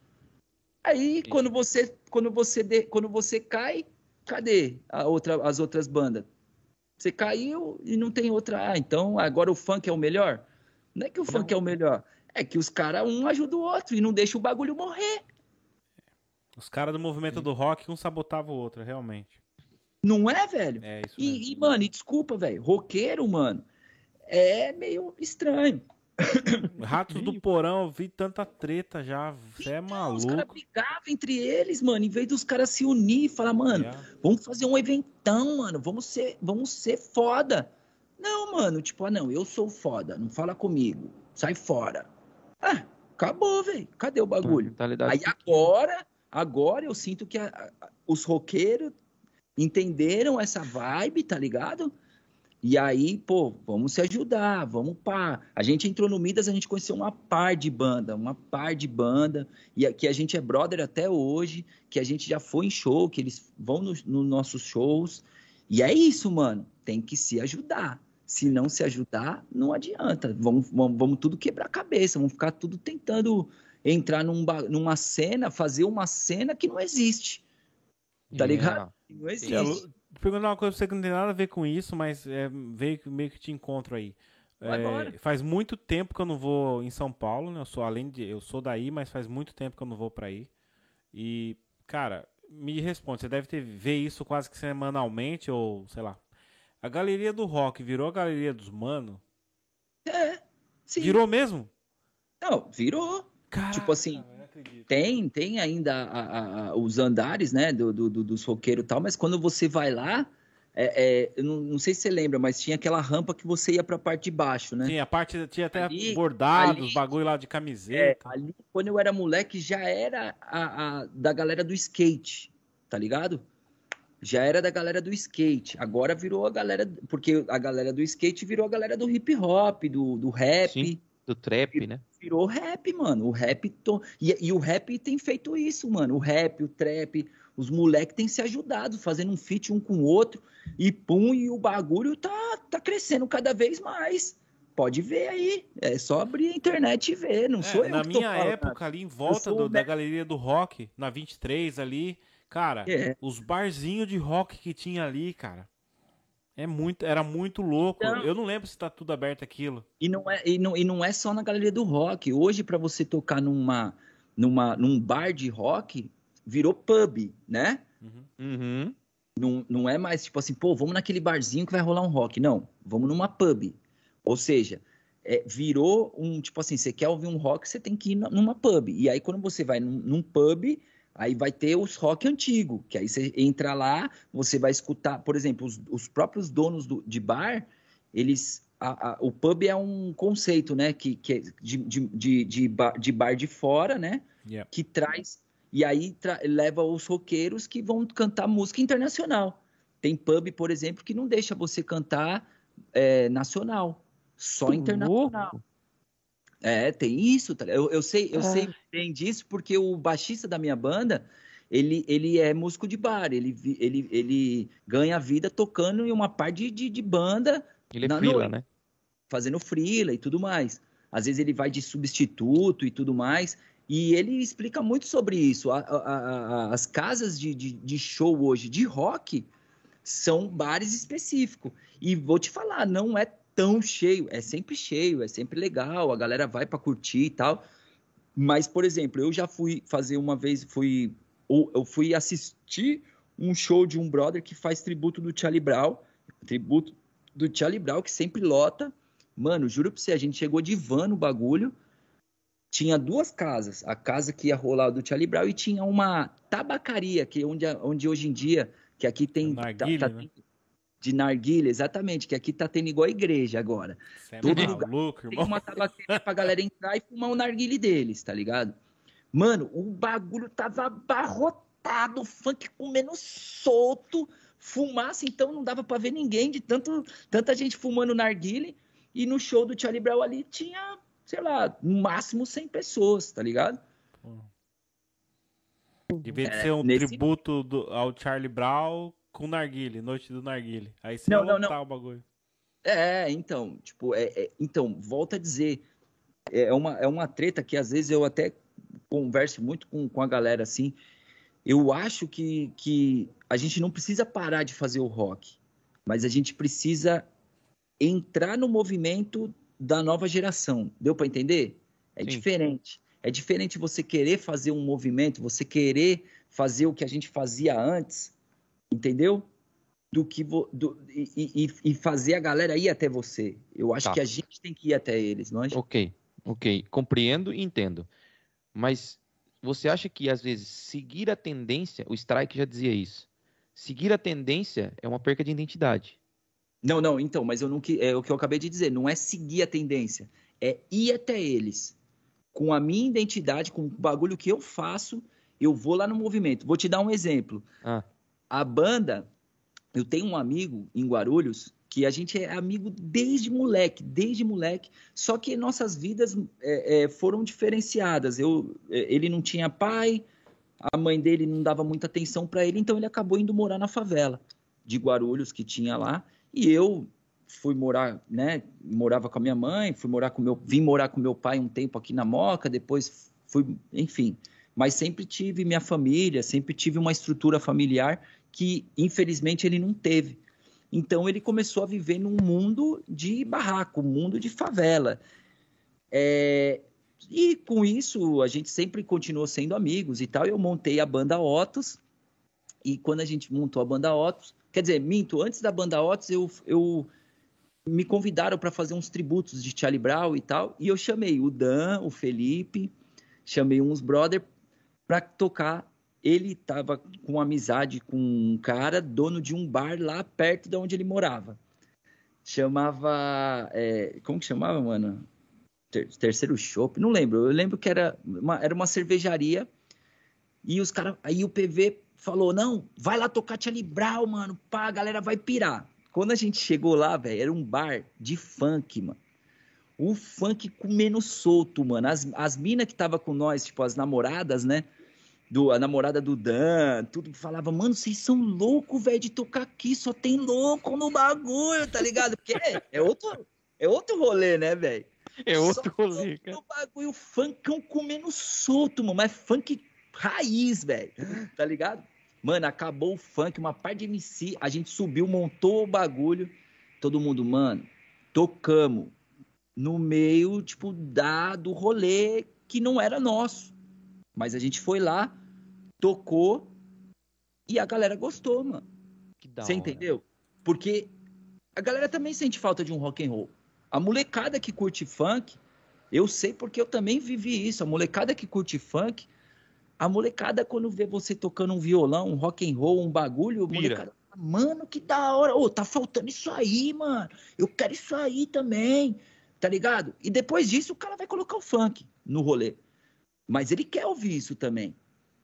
Aí, quando você, quando você, de, quando você cai, cadê outra, as outras bandas? Você caiu e não tem outra. Ah, então agora o funk é o melhor? Não é que o não. funk é o melhor. É que os caras, um ajuda o outro e não deixa o bagulho morrer. Os caras do movimento do rock, um sabotava o outro, realmente. Não é, velho? É isso e, e, mano, e desculpa, velho. Roqueiro, mano, é meio estranho. Ratos do porão, eu vi tanta treta já. Você é maluco. Os caras brigavam entre eles, mano. Em vez dos caras se unir e falar, mano, é. vamos fazer um eventão, mano. Vamos ser, vamos ser foda. Não, mano, tipo, ah, não, eu sou foda. Não fala comigo. Sai fora. Ah, acabou, velho. Cadê o bagulho? Aí agora, agora eu sinto que a, a, os roqueiros entenderam essa vibe, tá ligado? E aí, pô, vamos se ajudar, vamos pá. A gente entrou no Midas, a gente conheceu uma par de banda, uma par de banda, e que a gente é brother até hoje, que a gente já foi em show, que eles vão nos no nossos shows. E é isso, mano. Tem que se ajudar. Se não se ajudar, não adianta. Vamos, vamos, vamos tudo quebrar a cabeça, vamos ficar tudo tentando entrar num, numa cena, fazer uma cena que não existe. Tá yeah. ligado? Não existe perguntar uma coisa pra você que não tem nada a ver com isso, mas é, veio meio que te encontro aí. É, faz muito tempo que eu não vou em São Paulo, né? Eu sou além de eu sou daí, mas faz muito tempo que eu não vou para aí. E cara, me responde, você deve ter ver isso quase que semanalmente ou sei lá. A galeria do rock virou a galeria dos mano? É. Sim. Virou mesmo? Não, virou. Caraca, tipo assim, tem, tem ainda a, a, os andares, né, do, do, do, dos roqueiros e tal, mas quando você vai lá, é, é, eu não, não, sei se você lembra, mas tinha aquela rampa que você ia para a parte de baixo, né? Tinha, a parte, tinha até ali, bordados, ali, bagulho lá de camiseta. É, ali, quando eu era moleque, já era a, a, da galera do skate, tá ligado? Já era da galera do skate. Agora virou a galera. Porque a galera do skate virou a galera do hip hop, do, do rap. Sim, do trap, né? Virou rap, mano. O rap. To... E, e o rap tem feito isso, mano. O rap, o trap os moleques têm se ajudado, fazendo um fit um com o outro, e pum, e o bagulho tá, tá crescendo cada vez mais. Pode ver aí, é só abrir a internet e ver, não é, sou eu Na minha época, ali em volta do, da galeria do rock, na 23 ali, cara, é. os barzinhos de rock que tinha ali, cara, é muito, era muito louco. Então, eu não lembro se tá tudo aberto aquilo. E não é, e não, e não é só na galeria do rock. Hoje, para você tocar numa, numa, num bar de rock, virou pub, né? Uhum. uhum. Não, não é mais tipo assim, pô, vamos naquele barzinho que vai rolar um rock. Não, vamos numa pub. Ou seja, é, virou um, tipo assim, você quer ouvir um rock, você tem que ir numa pub. E aí, quando você vai num, num pub, aí vai ter os rock antigo, que aí você entra lá, você vai escutar, por exemplo, os, os próprios donos do, de bar, eles. A, a, o pub é um conceito, né? Que, que é de, de, de, de, bar, de bar de fora, né? Yeah. Que traz e aí leva os roqueiros que vão cantar música internacional. Tem pub, por exemplo, que não deixa você cantar é, nacional, só internacional. É, tem isso. Tá? Eu, eu sei, eu sei ah. bem disso porque o baixista da minha banda, ele, ele é músico de bar, ele, ele, ele ganha vida tocando em uma parte de, de banda. Ele é frila, né? Fazendo frila e tudo mais. Às vezes ele vai de substituto e tudo mais. E ele explica muito sobre isso. A, a, a, as casas de, de, de, show hoje de rock são bares específicos. E vou te falar, não é tão cheio, é sempre cheio, é sempre legal, a galera vai para curtir e tal. Mas, por exemplo, eu já fui fazer uma vez, fui, eu fui assistir um show de um brother que faz tributo do Charlie Brown, tributo do Charlie Brown, que sempre lota. Mano, juro pra você, a gente chegou de van no bagulho, tinha duas casas, a casa que ia rolar do Charlie Brown e tinha uma tabacaria, que é onde, onde hoje em dia, que aqui tem... Narguilha, tá, tá, né? De narguilha, exatamente, que aqui tá tendo igual a igreja agora. É Todo lugar louco, tem uma tabacaria pra galera entrar e fumar o narguile deles, tá ligado? Mano, o bagulho tava abarrotado, funk comendo solto, fumaça, então não dava para ver ninguém de tanto, tanta gente fumando narguile. E no show do Charlie Brown ali tinha sei lá, no máximo 100 pessoas, tá ligado? Devia é, ser um nesse... tributo do, ao Charlie Brown com Narguile, Noite do Narguile. Aí você não, não, não. o bagulho. É, então, tipo, é, é, então, volta a dizer, é uma, é uma treta que às vezes eu até converso muito com, com a galera assim. Eu acho que, que a gente não precisa parar de fazer o rock, mas a gente precisa entrar no movimento da nova geração. Deu para entender? É Sim. diferente. É diferente você querer fazer um movimento, você querer fazer o que a gente fazia antes, entendeu? Do que do, e, e, e, fazer a galera ir até você. Eu acho tá. que a gente tem que ir até eles, não é? Ok, ok. Compreendo e entendo. Mas você acha que às vezes seguir a tendência, o Strike já dizia isso, seguir a tendência é uma perca de identidade. Não, não, então, mas eu não é o que eu acabei de dizer, não é seguir a tendência, é ir até eles. Com a minha identidade, com o bagulho que eu faço, eu vou lá no movimento. Vou te dar um exemplo. Ah. A banda, eu tenho um amigo em Guarulhos que a gente é amigo desde moleque, desde moleque. Só que nossas vidas é, é, foram diferenciadas. Eu, é, ele não tinha pai, a mãe dele não dava muita atenção para ele, então ele acabou indo morar na favela de Guarulhos que tinha lá. E eu fui morar, né? Morava com a minha mãe, fui morar com meu, vim morar com meu pai um tempo aqui na Moca, depois fui, enfim. Mas sempre tive minha família, sempre tive uma estrutura familiar que, infelizmente, ele não teve. Então ele começou a viver num mundo de barraco, mundo de favela. É... E com isso a gente sempre continuou sendo amigos e tal. Eu montei a banda Otos e quando a gente montou a banda Otos, Quer dizer, minto, antes da banda Otis, eu, eu me convidaram para fazer uns tributos de Charlie Brown e tal, e eu chamei o Dan, o Felipe, chamei uns brother para tocar ele tava com amizade com um cara, dono de um bar lá perto de onde ele morava. Chamava. É, como que chamava, mano? Ter, terceiro Chopp, não lembro. Eu lembro que era uma, era uma cervejaria. E os caras. Aí o PV falou: não, vai lá tocar Charlie Brown, mano. Pá, a galera vai pirar. Quando a gente chegou lá, velho, era um bar de funk, mano. O funk comendo solto, mano. As, as minas que tava com nós, tipo, as namoradas, né? Do, a namorada do Dan, tudo falava, mano, vocês são loucos, velho, de tocar aqui, só tem louco no bagulho, tá ligado? Porque é, é outro, é outro rolê, né, velho? É outro só rolê, cara. O bagulho, funkão comendo solto, mano, mas funk raiz, velho, tá ligado? Mano, acabou o funk, uma parte de MC, a gente subiu, montou o bagulho, todo mundo, mano, tocamos no meio, tipo, da, do rolê que não era nosso. Mas a gente foi lá, tocou e a galera gostou, mano. Você entendeu? Porque a galera também sente falta de um rock and roll. A molecada que curte funk, eu sei porque eu também vivi isso. A molecada que curte funk, a molecada, quando vê você tocando um violão, um rock and roll, um bagulho, molecada, mano, que da hora. Ô, tá faltando isso aí, mano. Eu quero isso aí também. Tá ligado? E depois disso, o cara vai colocar o funk no rolê. Mas ele quer ouvir isso também.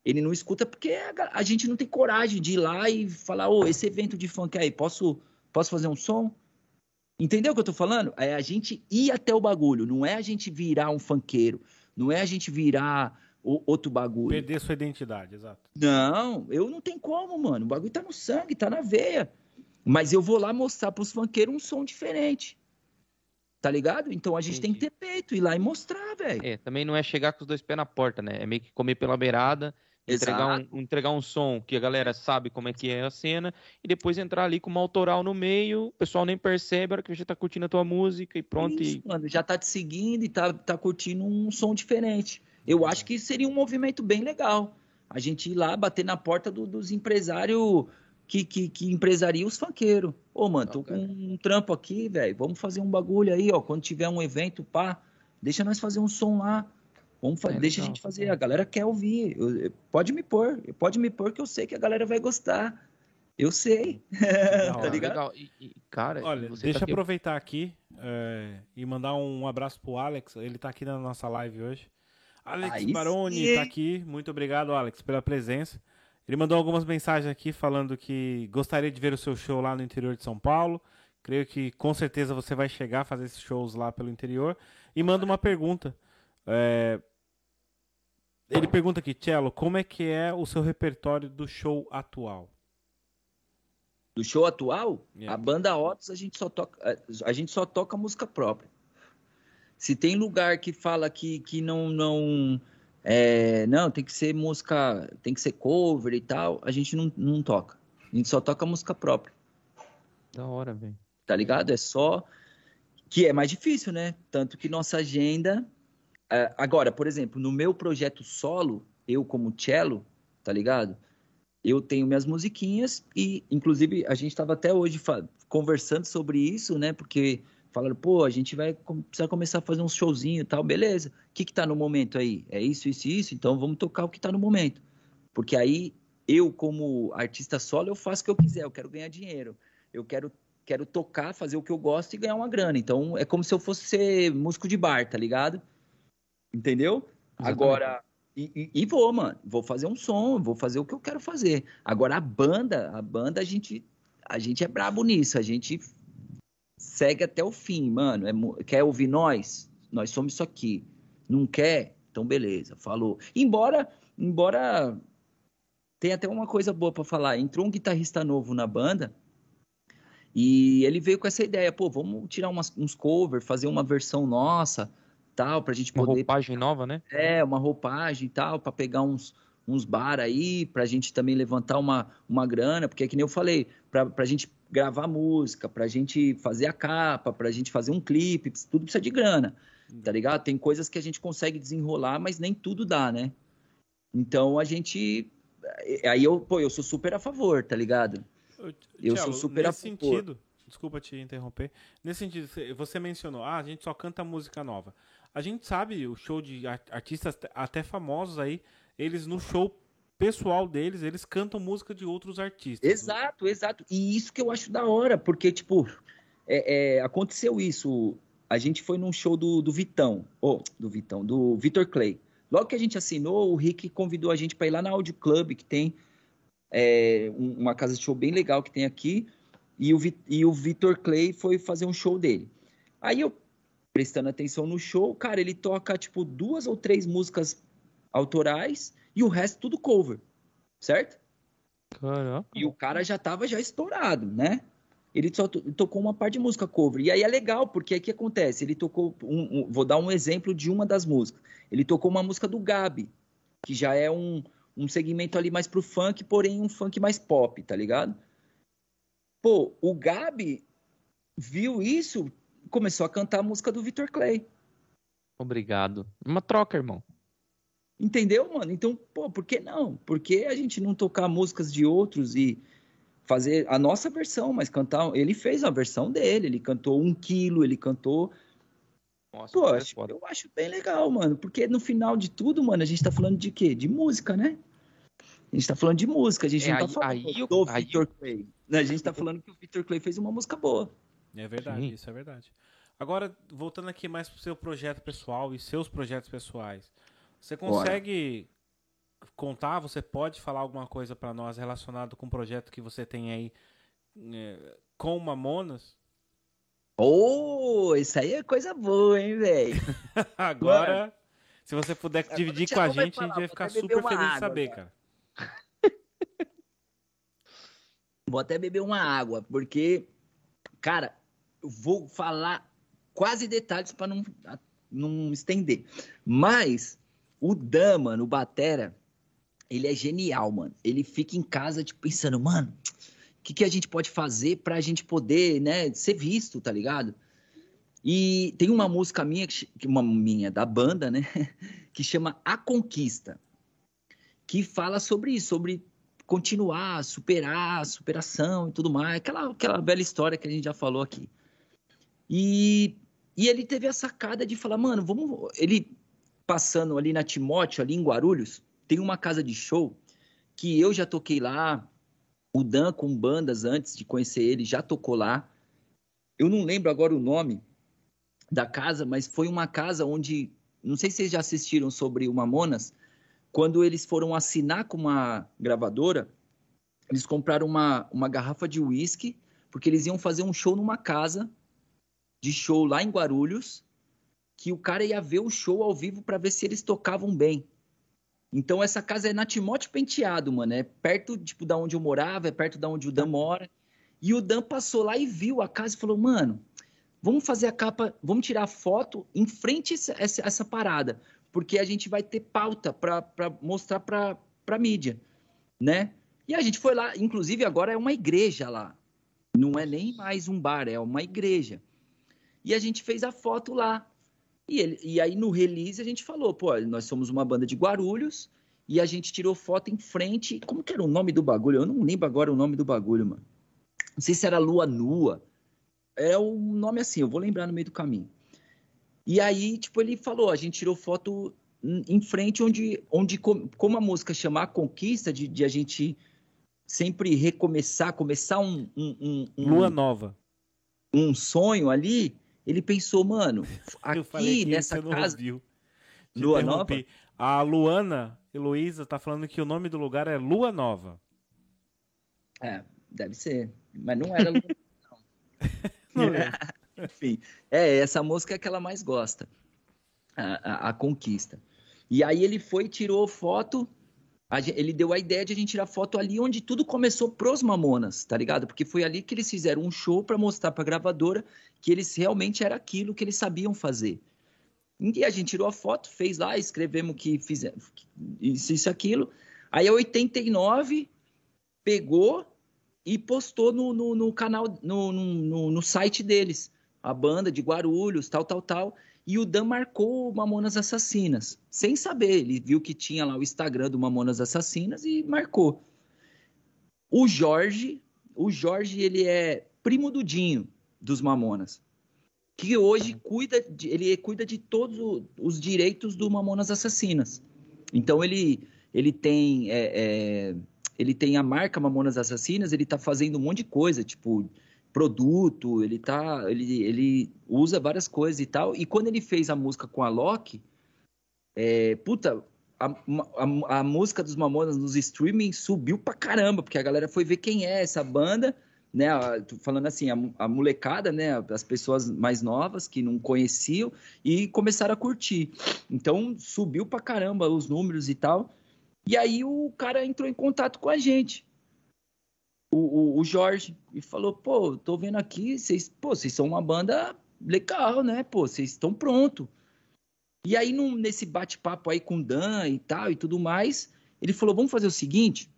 Ele não escuta porque a, a gente não tem coragem de ir lá e falar, ô, esse evento de funk aí, posso, posso fazer um som? Entendeu o que eu tô falando? É a gente ir até o bagulho, não é a gente virar um funkeiro, não é a gente virar o, outro bagulho. Perder sua identidade, exato. Não, eu não tenho como, mano. O bagulho tá no sangue, tá na veia. Mas eu vou lá mostrar pros funkeiros um som diferente. Tá ligado? Então a gente Entendi. tem que ter peito, ir lá e mostrar, velho. É, também não é chegar com os dois pés na porta, né? É meio que comer pela beirada, entregar um, entregar um som que a galera sabe como é que é a cena, e depois entrar ali com uma autoral no meio, o pessoal nem percebe, a hora que você tá curtindo a tua música e pronto. Isso, e... mano, já tá te seguindo e tá, tá curtindo um som diferente. Eu acho que seria um movimento bem legal. A gente ir lá bater na porta do, dos empresários que, que, que empresaria os funkeiros. Ô, mano, tô com um trampo aqui, velho. Vamos fazer um bagulho aí, ó. Quando tiver um evento, pá, deixa nós fazer um som lá. Vamos fazer, é, deixa legal. a gente fazer. A galera quer ouvir. Eu, pode me pôr, pode me pôr que eu sei que a galera vai gostar. Eu sei. Legal, tá ligado? Legal. E, e, cara, Olha, deixa tá eu aproveitar aqui é, e mandar um abraço pro Alex. Ele tá aqui na nossa live hoje. Alex Aí Baroni sim. tá aqui. Muito obrigado, Alex, pela presença. Ele mandou algumas mensagens aqui falando que gostaria de ver o seu show lá no interior de São Paulo. Creio que com certeza você vai chegar a fazer esses shows lá pelo interior. E manda uma pergunta. É... Ele pergunta aqui, Cello, como é que é o seu repertório do show atual? Do show atual? Yeah. A banda Otis a gente só toca a gente só toca música própria. Se tem lugar que fala que, que não não é, não tem que ser música, tem que ser cover e tal, a gente não, não toca. A gente só toca música própria. Da hora, velho. Tá ligado? É só que é mais difícil, né? Tanto que nossa agenda é, agora, por exemplo, no meu projeto solo, eu como cello, tá ligado? Eu tenho minhas musiquinhas e, inclusive, a gente estava até hoje conversando sobre isso, né? Porque falaram, pô, a gente vai precisar começar a fazer uns showzinho e tal, beleza. O que que tá no momento aí? É isso, isso isso, então vamos tocar o que tá no momento. Porque aí, eu como artista solo, eu faço o que eu quiser, eu quero ganhar dinheiro. Eu quero, quero tocar, fazer o que eu gosto e ganhar uma grana. Então, é como se eu fosse ser músico de bar, tá ligado? Entendeu? Exatamente. Agora... E, e, vou, mano. Vou fazer um som, vou fazer o que eu quero fazer. Agora, a banda, a banda, a gente, a gente é brabo nisso. A gente segue até o fim, mano. É, quer ouvir nós? Nós somos isso aqui. Não quer? Então beleza, falou. Embora, embora tem até uma coisa boa para falar. Entrou um guitarrista novo na banda e ele veio com essa ideia, pô, vamos tirar umas, uns covers, fazer uma versão nossa, tal, pra gente poder... Uma roupagem nova, né? É, uma roupagem e tal, para pegar uns, uns bar aí, pra gente também levantar uma, uma grana, porque é que nem eu falei, pra, pra gente gravar música, pra gente fazer a capa, pra gente fazer um clipe, tudo precisa de grana, tá ligado? Tem coisas que a gente consegue desenrolar, mas nem tudo dá, né? Então a gente. Aí eu, pô, eu sou super a favor, tá ligado? Eu Tchau, sou super a favor. Sentido, desculpa te interromper. Nesse sentido, você mencionou, ah, a gente só canta música nova. A gente sabe o show de artistas até famosos aí, eles no show pessoal deles, eles cantam música de outros artistas. Exato, exato. E isso que eu acho da hora, porque, tipo, é, é, aconteceu isso. A gente foi num show do, do Vitão, ou oh, do Vitão, do Vitor Clay. Logo que a gente assinou, o Rick convidou a gente para ir lá na Audio Club, que tem é, uma casa de show bem legal que tem aqui, e o, e o Vitor Clay foi fazer um show dele. Aí eu, prestando atenção no show, cara, ele toca, tipo, duas ou três músicas autorais e o resto tudo cover, certo? Caraca. E o cara já tava já estourado, né? Ele só tocou uma parte de música cover. E aí é legal, porque aí que acontece? Ele tocou. Um, um, vou dar um exemplo de uma das músicas. Ele tocou uma música do Gabi, que já é um, um segmento ali mais pro funk, porém um funk mais pop, tá ligado? Pô, o Gabi viu isso, começou a cantar a música do Victor Clay. Obrigado. Uma troca, irmão. Entendeu, mano? Então, pô, por que não? Por que a gente não tocar músicas de outros e fazer a nossa versão, mas cantar. Ele fez a versão dele, ele cantou um quilo, ele cantou. Nossa, Pô, acho, eu acho bem legal, mano, porque no final de tudo, mano, a gente tá falando de quê? De música, né? A gente tá falando de música, a gente é, não tá falando aí, do aí, Victor Clay. A gente tá falando que o Victor Clay fez uma música boa. É verdade, Sim. isso é verdade. Agora, voltando aqui mais pro seu projeto pessoal e seus projetos pessoais. Você consegue contar, você pode falar alguma coisa para nós relacionado com o projeto que você tem aí é, com Mamonas? Oh, isso aí é coisa boa, hein, velho? Agora, Mano. se você puder dividir com a gente, a gente vai ficar super feliz água, de saber, cara. Vou até beber uma água, porque, cara, vou falar quase detalhes para não, não estender. Mas o Dan, mano, o Batera, ele é genial, mano. Ele fica em casa, tipo, pensando, mano, o que, que a gente pode fazer pra gente poder, né, ser visto, tá ligado? E tem uma música minha, uma minha da banda, né, que chama A Conquista, que fala sobre isso, sobre continuar, superar, superação e tudo mais, aquela, aquela bela história que a gente já falou aqui. E, e ele teve a sacada de falar, mano, vamos. Ele passando ali na Timóteo, ali em Guarulhos, tem uma casa de show que eu já toquei lá. O Dan, com bandas antes de conhecer ele, já tocou lá. Eu não lembro agora o nome da casa, mas foi uma casa onde. Não sei se vocês já assistiram sobre o Mamonas. Quando eles foram assinar com uma gravadora, eles compraram uma, uma garrafa de uísque, porque eles iam fazer um show numa casa de show lá em Guarulhos que o cara ia ver o show ao vivo para ver se eles tocavam bem. Então essa casa é na Penteado, mano. É perto, tipo, da onde eu morava, é perto da onde o Dan mora. E o Dan passou lá e viu a casa e falou, mano, vamos fazer a capa, vamos tirar foto em frente a essa, essa parada. Porque a gente vai ter pauta para mostrar para pra mídia, né? E a gente foi lá, inclusive agora é uma igreja lá. Não é nem mais um bar, é uma igreja. E a gente fez a foto lá. E, ele, e aí no release a gente falou, pô, nós somos uma banda de Guarulhos e a gente tirou foto em frente. Como que era o nome do bagulho? Eu não lembro agora o nome do bagulho, mano. Não sei se era Lua Nua. É um nome assim, eu vou lembrar no meio do caminho. E aí, tipo, ele falou, a gente tirou foto em frente onde, onde como a música chama a conquista, de, de a gente sempre recomeçar, começar um, um, um, Lua Nova. Um sonho ali, ele pensou, mano, aqui nessa casa. Lua Nova? A Luana Heloísa tá falando que o nome do lugar é Lua Nova. É, deve ser. Mas não era Lua não. não Enfim, é, essa música é que ela mais gosta. A, a, a, Conquista. E aí ele foi e tirou foto ele deu a ideia de a gente tirar foto ali onde tudo começou pros Mamonas, tá ligado? Porque foi ali que eles fizeram um show para mostrar pra gravadora que eles realmente era aquilo que eles sabiam fazer. E a gente tirou a foto, fez lá, escrevemos que fizemos isso, isso, aquilo. Aí a 89 pegou e postou no, no, no canal, no, no, no site deles. A banda de Guarulhos, tal, tal, tal. E o Dan marcou Mamonas Assassinas, sem saber. Ele viu que tinha lá o Instagram do Mamonas Assassinas e marcou. O Jorge, o Jorge, ele é primo do Dinho dos Mamonas, que hoje cuida de, ele cuida de todos os direitos do Mamonas Assassinas. Então ele ele tem, é, é, ele tem a marca Mamonas Assassinas, ele tá fazendo um monte de coisa, tipo produto, ele tá, ele, ele usa várias coisas e tal. E quando ele fez a música com a Loki, é, puta, a, a, a, música dos Mamonas nos streaming subiu pra caramba, porque a galera foi ver quem é essa banda, né? Falando assim, a, molecada, né? As pessoas mais novas que não conheciam e começaram a curtir. Então subiu pra caramba os números e tal. E aí o cara entrou em contato com a gente, o, o, o Jorge, e falou: pô, tô vendo aqui, vocês, pô, vocês são uma banda legal, né? Pô, vocês estão pronto. E aí, num, nesse bate-papo aí com o Dan e tal e tudo mais, ele falou: vamos fazer o seguinte.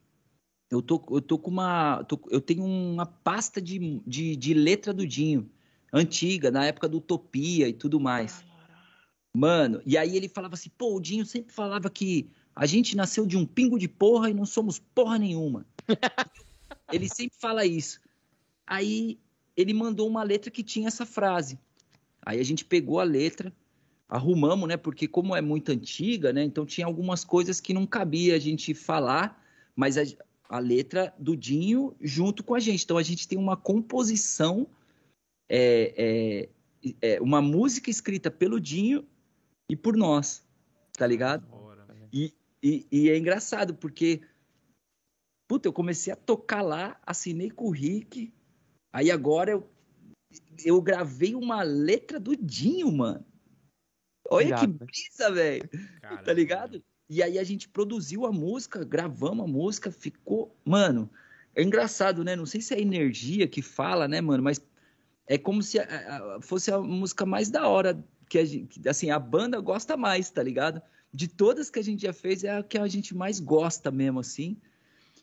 Eu tô, eu tô com uma. Tô, eu tenho uma pasta de, de, de letra do Dinho, antiga, na época do Utopia e tudo mais. Mano, e aí ele falava assim: pô, o Dinho sempre falava que a gente nasceu de um pingo de porra e não somos porra nenhuma. ele sempre fala isso. Aí ele mandou uma letra que tinha essa frase. Aí a gente pegou a letra, arrumamos, né? Porque como é muito antiga, né? Então tinha algumas coisas que não cabia a gente falar, mas a, a letra do Dinho junto com a gente. Então a gente tem uma composição, é, é, é uma música escrita pelo Dinho e por nós, tá ligado? E, e, e, é engraçado, porque. Puta, eu comecei a tocar lá, assinei com o Rick. Aí agora eu, eu gravei uma letra do Dinho, mano. Olha Irado. que brisa, velho. Tá ligado? E aí a gente produziu a música, gravamos a música, ficou. Mano, é engraçado, né? Não sei se é a energia que fala, né, mano? Mas é como se a, a, fosse a música mais da hora que a gente, assim, a banda gosta mais, tá ligado? de todas que a gente já fez, é a que a gente mais gosta mesmo, assim.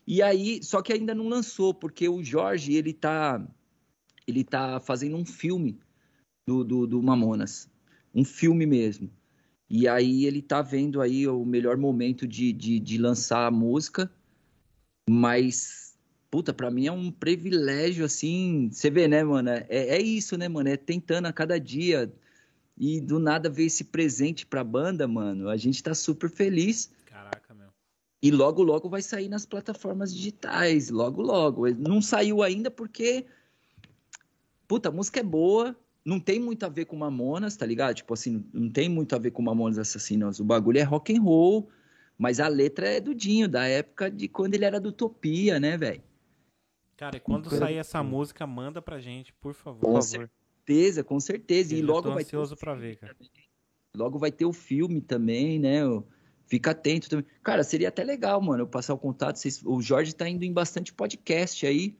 E aí, só que ainda não lançou, porque o Jorge, ele tá, ele tá fazendo um filme do, do, do Mamonas. Um filme mesmo. E aí ele tá vendo aí o melhor momento de, de, de lançar a música, mas, puta, pra mim é um privilégio, assim, você vê, né, mano? É, é isso, né, mano? É tentando a cada dia e do nada ver esse presente pra banda, mano. A gente tá super feliz. E logo, logo vai sair nas plataformas digitais. Logo, logo. Não saiu ainda porque. Puta, a música é boa. Não tem muito a ver com Mamonas, tá ligado? Tipo assim, não tem muito a ver com Mamonas Assassinos. O bagulho é rock and roll. Mas a letra é do Dinho, da época de quando ele era do Utopia, né, velho? Cara, e quando sair essa música, manda pra gente, por favor. Com por favor certeza, com certeza. Eu e logo vai ter para ver, cara. Logo vai ter o filme também, né? Fica atento também. Cara, seria até legal, mano, eu passar o contato. Vocês... O Jorge tá indo em bastante podcast aí,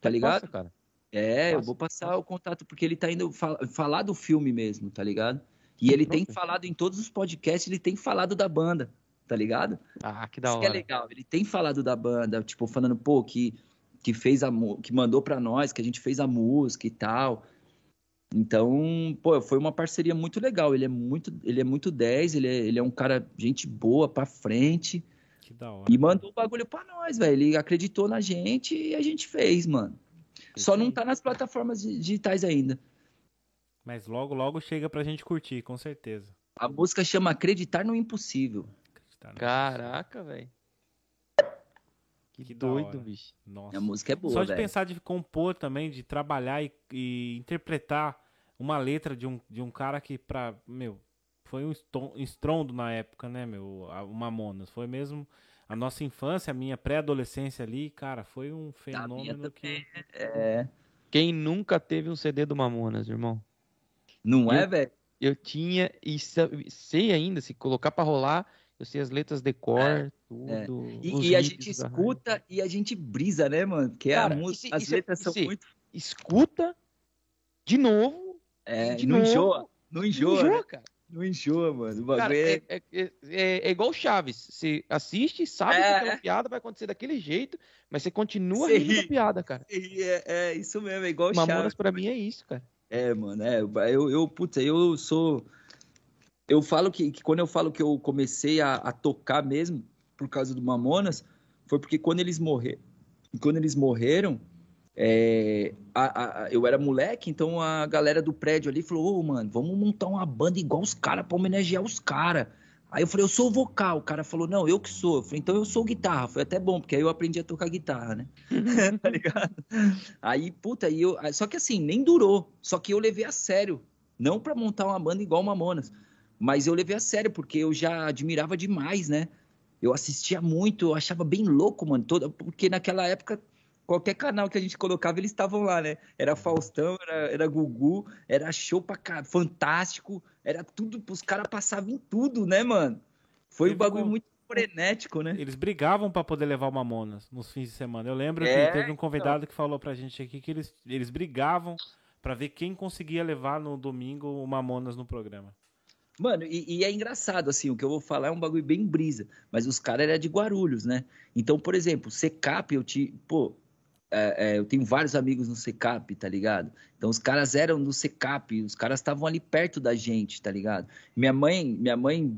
tá ligado? Passa, cara. É, Passa. eu vou passar Passa. o contato porque ele tá indo fal... falar do filme mesmo, tá ligado? E ele Pronto. tem falado em todos os podcasts, ele tem falado da banda, tá ligado? Ah, que da Isso hora. Que é legal. Ele tem falado da banda, tipo, falando, pô, que, que fez a que mandou para nós, que a gente fez a música e tal. Então, pô, foi uma parceria muito legal. Ele é muito, ele é muito 10, ele é, ele é um cara, gente boa pra frente. Que da hora. E mandou o bagulho pra nós, velho. Ele acreditou na gente e a gente fez, mano. Só não tá nas plataformas digitais ainda. Mas logo, logo chega pra gente curtir, com certeza. A música chama Acreditar no Impossível. Acreditar no Caraca, velho. Que, que doido, bicho. Nossa. A música é boa, Só de véio. pensar de compor também, de trabalhar e, e interpretar uma letra de um, de um cara que, pra, meu, foi um estrondo na época, né, meu? O Mamonas. Foi mesmo a nossa infância, a minha pré-adolescência ali, cara, foi um fenômeno que. É. Quem nunca teve um CD do Mamonas, irmão? Não é, eu, é, velho? Eu tinha, e sei ainda, se colocar pra rolar, eu sei as letras de cor, é, tudo. É. E, e a gente escuta e a gente brisa, né, mano? Porque Cara, a música, as letras são muito. Escuta de novo é, não novo, enjoa. Não enjoa. Não enjoa, né? cara. Não enjoa, mano. O cara, é... É, é, é, igual Chaves. Você assiste, sabe que aquela piada vai acontecer daquele jeito, mas você continua rindo ri. da piada, cara. É, isso mesmo, é igual Mamonas Chaves. pra mim é isso, cara. É, mano, é. Eu, eu puta, eu sou. Eu falo que, que quando eu falo que eu comecei a, a tocar mesmo, por causa do Mamonas, foi porque quando eles morreram. Quando eles morreram, é, a, a, eu era moleque, então a galera do prédio ali falou: Ô, oh, mano, vamos montar uma banda igual os caras pra homenagear os caras. Aí eu falei, eu sou o vocal. O cara falou, não, eu que sou. Eu falei, então eu sou guitarra. Foi até bom, porque aí eu aprendi a tocar guitarra, né? tá ligado? Aí, puta, aí eu. Só que assim, nem durou. Só que eu levei a sério. Não pra montar uma banda igual Mamonas. Mas eu levei a sério, porque eu já admirava demais, né? Eu assistia muito, eu achava bem louco, mano. Toda, porque naquela época qualquer canal que a gente colocava, eles estavam lá, né? Era Faustão, era, era Gugu, era show pra cá, fantástico, era tudo, os caras passavam em tudo, né, mano? Foi um bagulho muito frenético, né? Eles brigavam para poder levar o Mamonas nos fins de semana. Eu lembro é, que teve um convidado então... que falou pra gente aqui que eles, eles brigavam para ver quem conseguia levar no domingo o Mamonas no programa. Mano, e, e, é engraçado, assim, o que eu vou falar é um bagulho bem brisa, mas os caras eram de Guarulhos, né? Então, por exemplo, Secap, eu te. Pô, é, é, eu tenho vários amigos no Secap, tá ligado? Então os caras eram no Secap, os caras estavam ali perto da gente, tá ligado? Minha mãe, minha mãe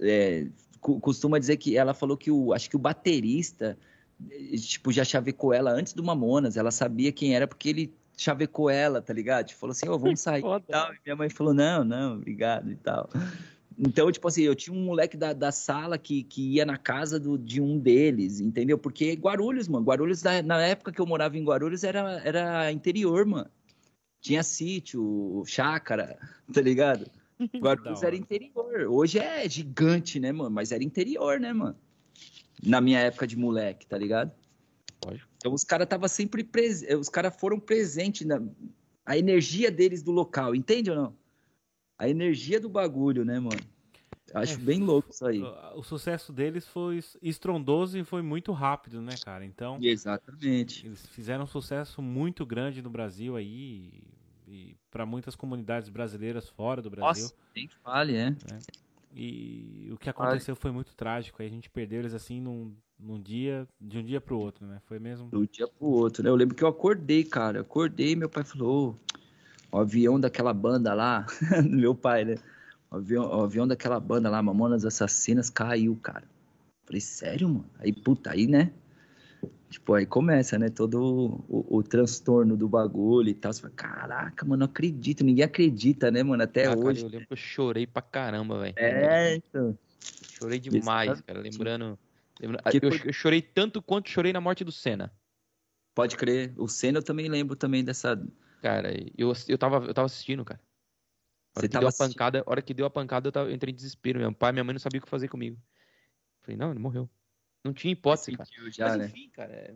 é, costuma dizer que ela falou que o, acho que o baterista, tipo, já chavecou ela antes do Mamonas, ela sabia quem era porque ele chavecou ela, tá ligado? Tipo, falou assim, ô, oh, vamos sair e tal. E minha mãe falou, não, não, obrigado e tal. Então, tipo assim, eu tinha um moleque da, da sala que, que ia na casa do, de um deles, entendeu? Porque Guarulhos, mano, Guarulhos, na, na época que eu morava em Guarulhos, era, era interior, mano. Tinha sítio, chácara, tá ligado? Guarulhos era interior. Hoje é gigante, né, mano? Mas era interior, né, mano? Na minha época de moleque, tá ligado? Então os caras tava sempre presentes, os caras foram presentes na a energia deles do local, entende ou não? A energia do bagulho, né, mano? Acho é, bem louco isso aí. O, sucesso deles foi estrondoso e foi muito rápido, né, cara? Então. Exatamente. Eles fizeram um sucesso muito grande no Brasil aí e, para muitas comunidades brasileiras fora do Brasil. Nossa, tem que fale, é. é. E o que aconteceu foi muito trágico. Aí a gente perdeu eles assim num, num dia, de um dia pro outro, né? Foi mesmo. De um dia pro outro, né? Eu lembro que eu acordei, cara. acordei, meu pai falou: o avião daquela banda lá, meu pai, né? O avião, o avião daquela banda lá, Mamonas Assassinas, caiu, cara. Falei, sério, mano? Aí, puta, aí, né? Tipo, aí começa, né? Todo o, o, transtorno do bagulho e tal. Você fala, caraca, mano, não acredito. Ninguém acredita, né, mano? Até ah, hoje. Cara, eu lembro que eu chorei pra caramba, velho. É, então. Chorei demais, cara. Lembrando. lembrando eu, eu, chorei tanto quanto chorei na morte do Senna. Pode crer. O Senna eu também lembro também dessa Cara, eu, eu, tava, eu tava assistindo, cara. A hora Você que deu a pancada, hora que deu a pancada, eu, tava, eu entrei em desespero. Meu pai e minha mãe não sabiam o que fazer comigo. Falei, não, ele morreu. Não tinha hipótese, cara. Já, mas, né? enfim, cara. É...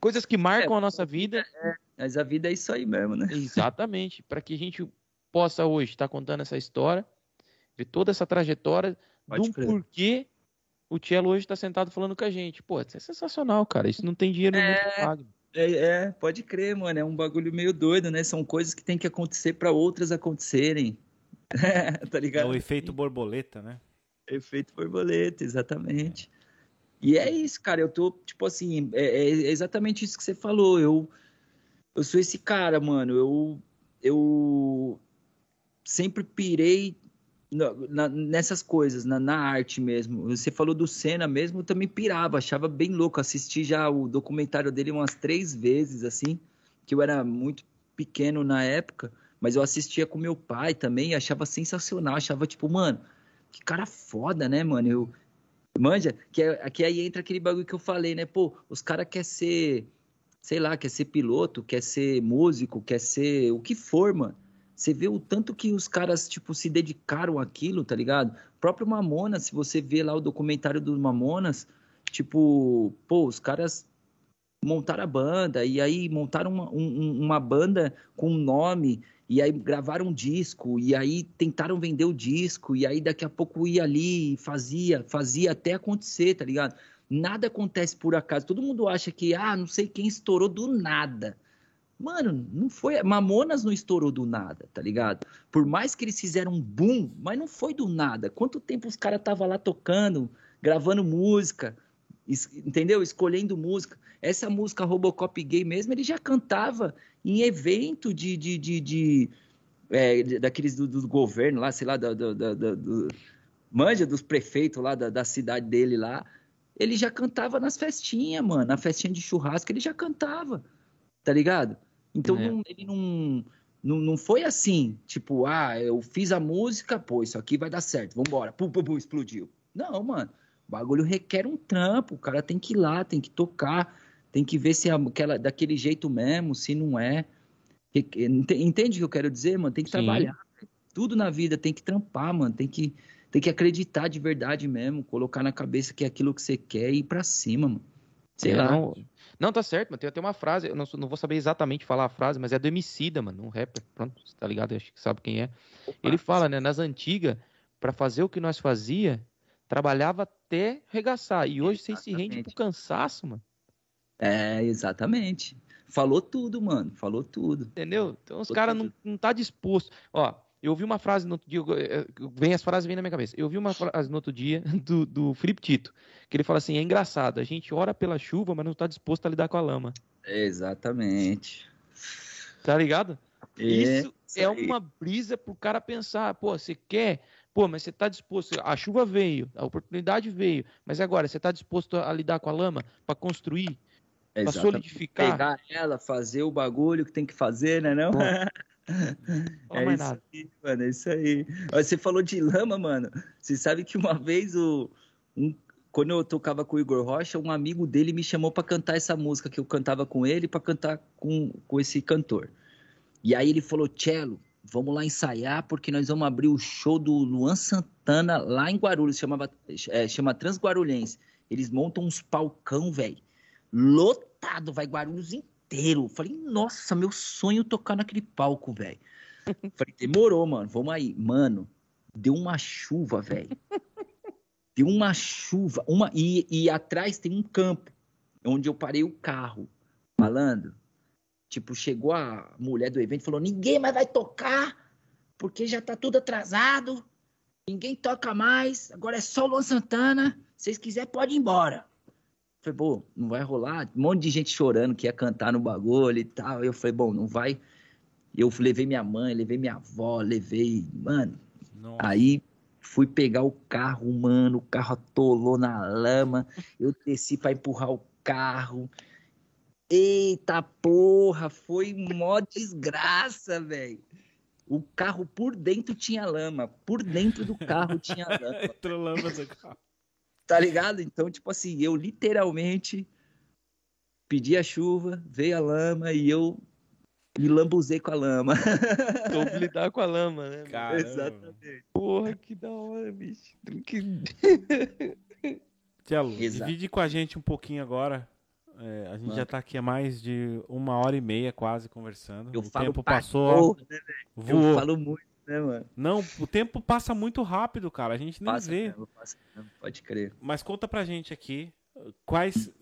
Coisas que marcam é, a nossa vida. É, mas a vida é isso aí mesmo, né? Exatamente. para que a gente possa hoje estar tá contando essa história, ver toda essa trajetória Pode do crer. porquê o Tielo hoje está sentado falando com a gente. Pô, isso é sensacional, cara. Isso não tem dinheiro no mundo pague. É, é, pode crer, mano. É um bagulho meio doido, né? São coisas que tem que acontecer para outras acontecerem. tá ligado? É o efeito borboleta, né? Efeito borboleta, exatamente. E é isso, cara. Eu tô, tipo assim, é, é exatamente isso que você falou. Eu, eu sou esse cara, mano. Eu, eu sempre pirei na, nessas coisas, na, na, arte mesmo. Você falou do Senna mesmo, eu também pirava, achava bem louco. Assisti já o documentário dele umas três vezes, assim, que eu era muito pequeno na época, mas eu assistia com meu pai também, achava sensacional, achava tipo, mano, que cara foda, né, mano? Eu, manja, que, é, que aí entra aquele bagulho que eu falei, né? Pô, os caras querem ser, sei lá, quer ser piloto, quer ser músico, quer ser o que for, mano você vê o tanto que os caras, tipo, se dedicaram àquilo, tá ligado? O próprio Mamonas, se você vê lá o documentário dos Mamonas, tipo, pô, os caras montaram a banda, e aí montaram uma, um, uma banda com um nome, e aí gravaram um disco, e aí tentaram vender o disco, e aí daqui a pouco ia ali fazia, fazia até acontecer, tá ligado? Nada acontece por acaso. Todo mundo acha que, ah, não sei quem estourou do nada. Mano, não foi. Mamonas não estourou do nada, tá ligado? Por mais que eles fizeram um boom, mas não foi do nada. Quanto tempo os caras estavam lá tocando, gravando música, entendeu? Escolhendo música. Essa música Robocop Gay mesmo, ele já cantava em evento de. de, de, de é, daqueles do, do, governo lá, sei lá, do, do manja dos prefeitos lá da, da cidade dele lá. Ele já cantava nas festinhas, mano. Na festinha de churrasco ele já cantava, tá ligado? Então é. não, ele não. Não, não foi assim, tipo, ah, eu fiz a música, pô, isso aqui vai dar certo, vambora. Pum, pum, pum, explodiu. Não, mano. O bagulho requer um trampo. O cara tem que ir lá, tem que tocar, tem que ver se é aquela, daquele jeito mesmo, se não é. Entende o que eu quero dizer, mano? Tem que Sim. trabalhar. Tudo na vida tem que trampar, mano. Tem que, tem que acreditar de verdade mesmo, colocar na cabeça que é aquilo que você quer e ir pra cima, mano. Sei é, lá. Não, não, tá certo, mas tem até uma frase, eu não, não, vou saber exatamente falar a frase, mas é do Emicida, mano, um rapper, pronto, tá ligado? Eu acho que sabe quem é. Opa, Ele fala, né, nas antigas, para fazer o que nós fazia, trabalhava até regaçar, e hoje você se rende pro cansaço, mano. É, exatamente. Falou tudo, mano, falou tudo. Entendeu? Então os caras não, não tá disposto. Ó, eu ouvi uma frase no outro dia, eh, vem as frases vêm na minha cabeça. Eu ouvi uma frase no outro dia do, do Felipe Tito, que ele fala assim: é engraçado, a gente ora pela chuva, mas não está disposto a lidar com a lama. Exatamente. Tá ligado? É, isso é uma brisa pro cara pensar, pô, você quer, pô, mas você tá disposto, a chuva veio, a oportunidade veio, mas agora você tá disposto a lidar com a lama para construir, para solidificar, pegar ela, fazer o bagulho que tem que fazer, né, não? é isso nada. aí, mano, é isso aí. Você falou de lama, mano. Você sabe que uma vez o, um, quando eu tocava com o Igor Rocha, um amigo dele me chamou para cantar essa música que eu cantava com ele, para cantar com, com esse cantor. E aí ele falou: Cello, vamos lá ensaiar, porque nós vamos abrir o show do Luan Santana lá em Guarulhos, chamava, é, chama Transguarulhense. Eles montam uns palcão, velho, lotado, vai Guarulhos inteiro inteiro. Falei, nossa, meu sonho tocar naquele palco, velho. Falei, demorou, mano, vamos aí. Mano, deu uma chuva, velho. Deu uma chuva. Uma... E, e atrás tem um campo, onde eu parei o carro. Falando. Tipo, chegou a mulher do evento e falou: ninguém mais vai tocar, porque já tá tudo atrasado. Ninguém toca mais. Agora é só o Luan Santana. Se vocês quiserem, pode ir embora. Falei, pô, não vai rolar. Um monte de gente chorando que ia cantar no bagulho e tal. Eu falei, bom, não vai. Eu levei minha mãe, levei minha avó, levei. Mano. Nossa. Aí fui pegar o carro, mano. O carro atolou na lama. Eu desci para empurrar o carro. Eita porra, foi mó desgraça, velho. O carro por dentro tinha lama. Por dentro do carro tinha lama. Entrou lama no carro. Tá ligado? Então, tipo assim, eu literalmente pedi a chuva, veio a lama e eu me lambuzei com a lama. Soube lidar com a lama, né? Caramba. Exatamente. Porra, que da hora, bicho. Que... Tchelo, divide com a gente um pouquinho agora. É, a gente Mano. já tá aqui há mais de uma hora e meia quase conversando. Eu o tempo passou. Porra, né, voou. Eu falo muito né, mano? Não, o tempo passa muito rápido, cara. A gente nem passa, vê. passa, pode crer. Mas conta pra gente aqui quais,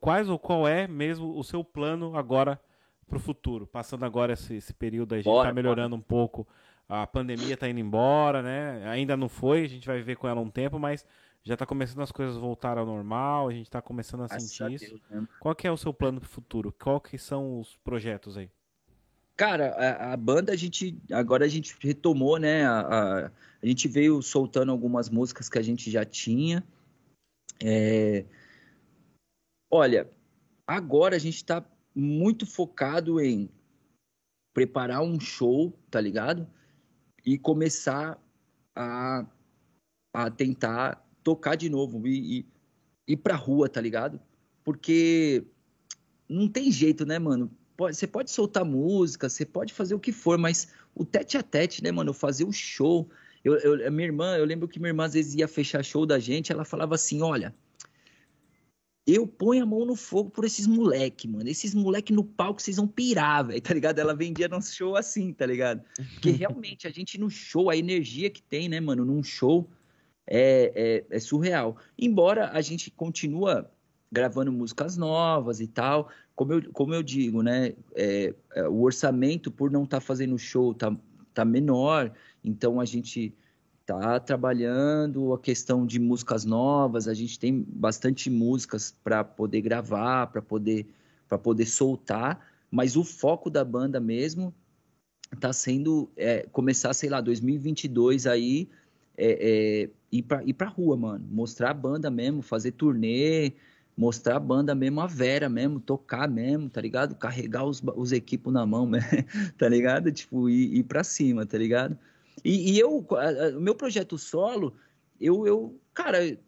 quais ou qual é mesmo o seu plano agora pro futuro? Passando agora esse, esse período a gente bora, tá melhorando bora. um pouco. A pandemia tá indo embora, né? Ainda não foi, a gente vai viver com ela um tempo, mas já tá começando as coisas voltar ao normal, a gente tá começando a sentir isso. Deus, né? Qual que é o seu plano pro futuro? Qual que são os projetos aí? Cara, a, a, banda a gente agora a gente retomou, né? A, a, a, gente veio soltando algumas músicas que a gente já tinha. É... Olha, agora a gente está muito focado em preparar um show, tá ligado? E começar a, a tentar tocar de novo e, e ir pra rua, tá ligado? Porque não tem jeito, né, mano? Pode, você pode soltar música, você pode fazer o que for, mas o tete a tete, né, mano? Fazer o show. Eu, eu, minha irmã, eu lembro que minha irmã às vezes ia fechar show da gente, ela falava assim: olha, eu ponho a mão no fogo por esses moleque, mano. Esses moleque no palco, vocês vão pirar, velho, tá ligado? Ela vendia num show assim, tá ligado? Porque realmente a gente no show, a energia que tem, né, mano, num show é, é, é surreal. Embora a gente continua gravando músicas novas e tal, como eu, como eu digo, né? É, é, o orçamento, por não estar tá fazendo show, tá, tá menor, então a gente tá trabalhando a questão de músicas novas, a gente tem bastante músicas para poder gravar, para poder, para poder soltar, mas o foco da banda mesmo tá sendo é, começar, sei lá, 2022 aí, é, é, ir, para ir pra rua, mano. Mostrar a banda mesmo, fazer turnê, mostrar a banda mesmo, a vera mesmo, tocar mesmo, tá ligado? Carregar os, os equipos na mão, tá ligado? Tipo, ir, ir pra cima, tá ligado? E, e eu, o meu projeto solo, eu, eu, cara,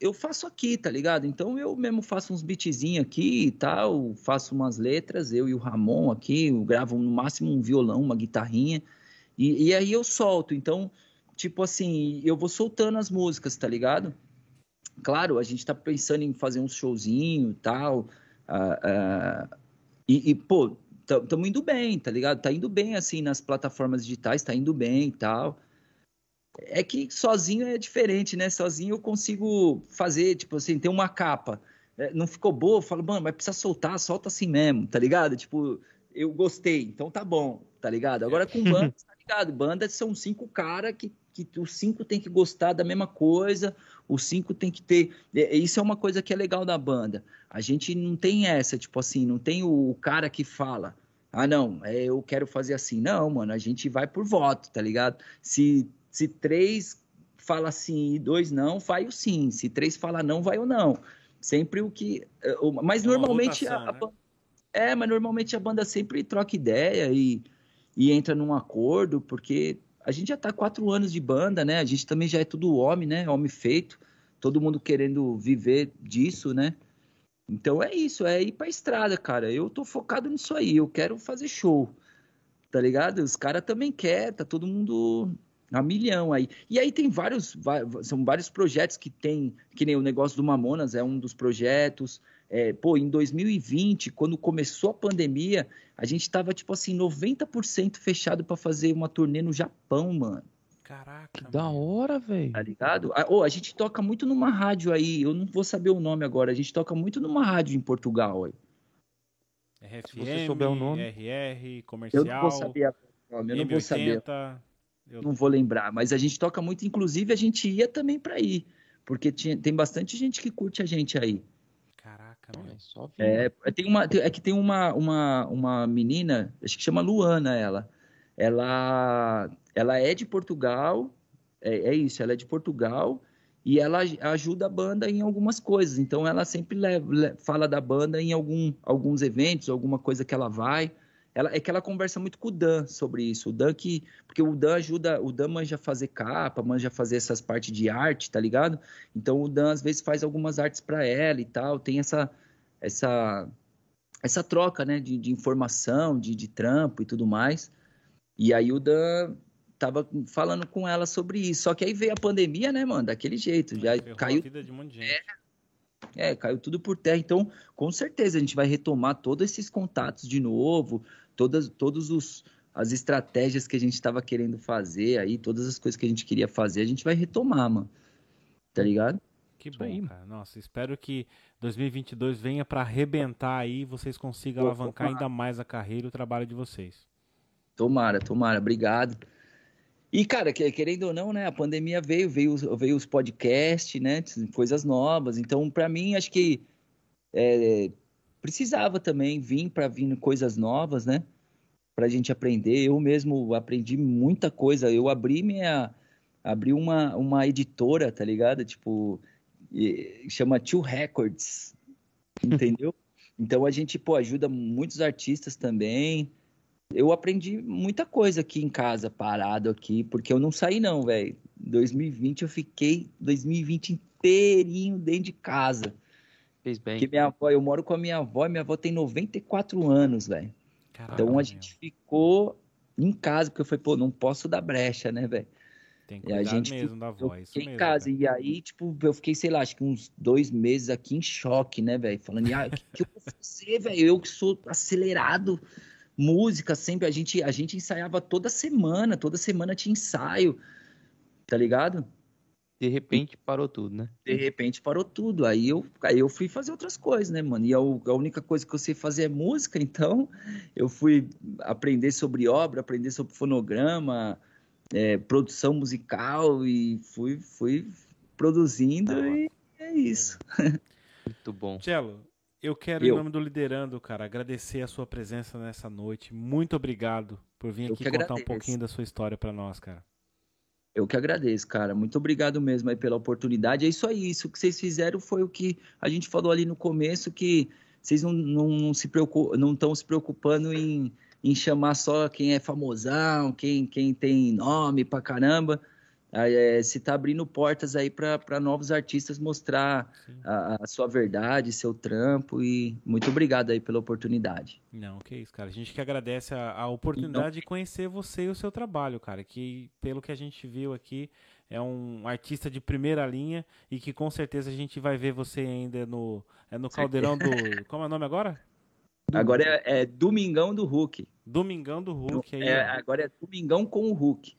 eu faço aqui, tá ligado? Então eu mesmo faço uns beatzinhos aqui e tal, faço umas letras, eu e o Ramon aqui, eu gravo no máximo um violão, uma guitarrinha, e, e aí eu solto. Então, tipo assim, eu vou soltando as músicas, tá ligado? Claro, a gente tá pensando em fazer um showzinho tal, uh, uh, e, e, pô, estamos indo bem, tá ligado? Tá indo bem, assim, nas plataformas digitais, tá indo bem e tal. É que sozinho é diferente, né? Sozinho eu consigo fazer, tipo assim, ter uma capa. É, não ficou boa, eu falo, mano, mas precisa soltar, solta assim mesmo, tá ligado? Tipo, eu gostei, então tá bom, tá ligado? Agora com banda, tá ligado? Banda são cinco caras que, que os cinco tem que gostar da mesma coisa, os cinco tem que ter. É, isso é uma coisa que é legal da banda. A gente não tem essa, tipo assim, não tem o, o cara que fala, ah, não, é, eu quero fazer assim. Não, mano, a gente vai por voto, tá ligado? Se, se três fala sim e dois não, vai o sim. Se três fala não, vai o não. Sempre o que. Mas é normalmente. Votação, a, né? É, mas normalmente a banda sempre troca ideia e, e entra num acordo, porque a gente já tá quatro anos de banda, né? A gente também já é tudo homem, né? Homem feito. Todo mundo querendo viver disso, né? Então é isso, é ir pra estrada, cara. Eu tô focado nisso aí, eu quero fazer show, tá ligado? Os caras também querem, tá todo mundo a milhão aí. E aí tem vários, são vários projetos que tem, que nem o negócio do Mamonas é um dos projetos. É, pô, em 2020, quando começou a pandemia, a gente tava, tipo assim, 90% fechado para fazer uma turnê no Japão, mano. Caraca. Que da hora, velho. Tá ligado? Ah, oh, a gente toca muito numa rádio aí, eu não vou saber o nome agora, a gente toca muito numa rádio em Portugal aí. RFM, Se você souber o nome. RR, comercial. Eu não vou saber eu não vou saber. Eu... Não vou lembrar, mas a gente toca muito, inclusive a gente ia também para ir, porque tinha, tem bastante gente que curte a gente aí. Caraca, meu. É, só é, tem uma, é que tem uma, uma, uma menina, acho que chama Luana ela. Ela ela é de Portugal, é, é, isso, ela é de Portugal e ela ajuda a banda em algumas coisas. Então ela sempre leva, fala da banda em algum, alguns eventos, alguma coisa que ela vai. Ela, é que ela conversa muito com o Dan sobre isso. O Dan que. Porque o Dan ajuda. O Dan manja fazer capa, manja fazer essas partes de arte, tá ligado? Então o Dan às vezes faz algumas artes para ela e tal. Tem essa. essa essa troca, né, de, de informação, de, de trampo e tudo mais. E aí o Dan tava falando com ela sobre isso. Só que aí veio a pandemia, né, mano? Daquele jeito. Já Ferrou caiu. Um monte de gente. É, é, caiu tudo por terra. Então, com certeza, a gente vai retomar todos esses contatos de novo, todas, todos os as estratégias que a gente estava querendo fazer aí, todas as coisas que a gente queria fazer, a gente vai retomar, mano. Tá ligado? Que bom, aí. cara. Nossa, espero que 2022 venha para arrebentar aí, vocês consigam Pô, alavancar tomara. ainda mais a carreira e o trabalho de vocês. Tomara, tomara. Obrigado. E, cara, querendo ou não, né, a pandemia veio, veio, veio os podcasts, né, coisas novas. Então, para mim, acho que é, precisava também vir para vir coisas novas, né, para a gente aprender. Eu mesmo aprendi muita coisa. Eu abri minha, abri uma, uma editora, tá ligado? Tipo, chama Two Records, entendeu? então a gente, pô, ajuda muitos artistas também eu aprendi muita coisa aqui em casa, parado aqui, porque eu não saí não, velho. 2020 eu fiquei 2020 inteirinho dentro de casa. Fez bem. Porque minha avó, eu moro com a minha avó e minha avó tem 94 anos, velho. Então a gente ficou em casa, porque eu falei, pô, não posso dar brecha, né, velho? Tem que cuidar a gente mesmo da avó, isso mesmo. em casa, cara. e aí, tipo, eu fiquei, sei lá, acho que uns dois meses aqui em choque, né, velho? Falando, ah, o que, que eu vou fazer, velho? Eu que sou acelerado, música sempre, a gente, a gente ensaiava toda semana, toda semana tinha ensaio, tá ligado? De repente parou tudo, né? De repente parou tudo. Aí eu, aí eu fui fazer outras coisas, né, mano? E a, a única coisa que eu sei fazer é música, então eu fui aprender sobre obra, aprender sobre fonograma, é, produção musical e fui, fui produzindo tá e é isso. Muito bom. Cello, eu quero, eu. em nome do Liderando, cara, agradecer a sua presença nessa noite. Muito obrigado por vir aqui contar agradeço. um pouquinho da sua história para nós, cara. Eu que agradeço, cara. Muito obrigado mesmo aí pela oportunidade. É isso aí, isso que vocês fizeram foi o que a gente falou ali no começo, que vocês não, não, não se não estão se preocupando em, em chamar só quem é famosão, quem, quem tem nome pra caramba. É, se está abrindo portas aí para novos artistas mostrar a, a, sua verdade, seu trampo e muito obrigado aí pela oportunidade. Não, que isso, cara. A gente que agradece a, a oportunidade de conhecer você e o seu trabalho, cara. Que pelo que a gente viu aqui é um artista de primeira linha e que com certeza a gente vai ver você ainda no é no caldeirão do como é o nome agora? Agora é, é Domingão do Hulk. Domingão do Hulk. Aí, é, agora é Domingão com o Hulk.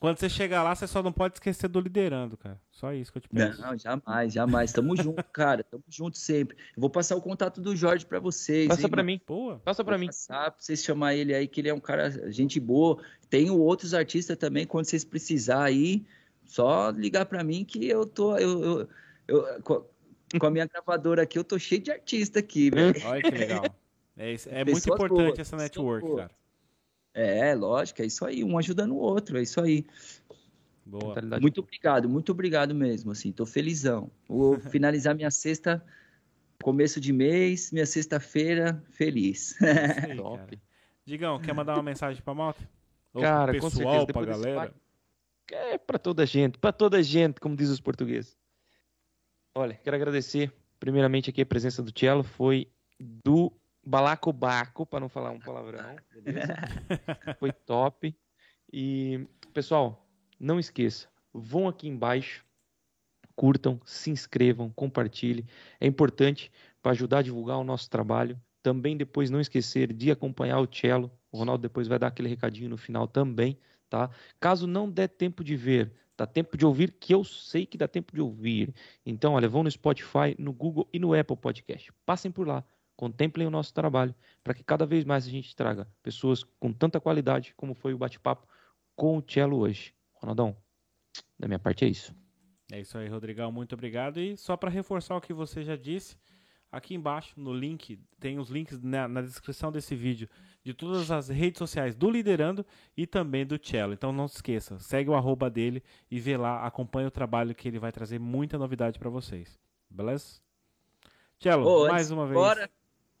Quando você chegar lá, você só não pode esquecer do liderando, cara. Só isso que eu te peço. Não, jamais, jamais. Tamo junto, cara. Tamo junto sempre. Eu vou passar o contato do Jorge para vocês. Passa para mim. Boa. Passa para mim. Passar pra vocês chamar ele aí, que ele é um cara, gente boa. Tenho outros artistas também, quando vocês precisar aí, só ligar para mim que eu tô. Eu, eu, eu, com a minha gravadora aqui, eu tô cheio de artista aqui, velho. Olha que legal. É, é muito importante boas, essa network, cara. É, lógico, é isso aí, um ajudando o outro, é isso aí. Boa. Muito obrigado, muito obrigado mesmo, assim, tô felizão. Vou finalizar minha sexta, começo de mês, minha sexta-feira, feliz. Aí, Top. Digão, quer mandar uma mensagem pra malta? Ou cara, pro pessoal, com certeza, pra galera? É pra toda gente, pra toda gente, como diz os portugueses. Olha, quero agradecer primeiramente aqui a presença do Cello, foi do balacobaco, para não falar um palavrão, beleza? Foi top. E, pessoal, não esqueça, vão aqui embaixo, curtam, se inscrevam, compartilhem. É importante para ajudar a divulgar o nosso trabalho. Também depois não esquecer de acompanhar o Cello. O Ronaldo depois vai dar aquele recadinho no final também, tá? Caso não der tempo de ver, dá tempo de ouvir, que eu sei que dá tempo de ouvir. Então, olha, vão no Spotify, no Google e no Apple Podcast. Passem por lá contemplem o nosso trabalho, para que cada vez mais a gente traga pessoas com tanta qualidade como foi o bate-papo com o Cello hoje. Ronaldão, da minha parte é isso. É isso aí, Rodrigão, muito obrigado. E só para reforçar o que você já disse, aqui embaixo no link, tem os links na, na, descrição desse vídeo de todas as redes sociais do Liderando e também do Cello. Então não se esqueça, segue o arroba dele e vê lá, acompanha o trabalho que ele vai trazer muita novidade para vocês. Beleza? Cello, Ô, mais uma vez. Bora.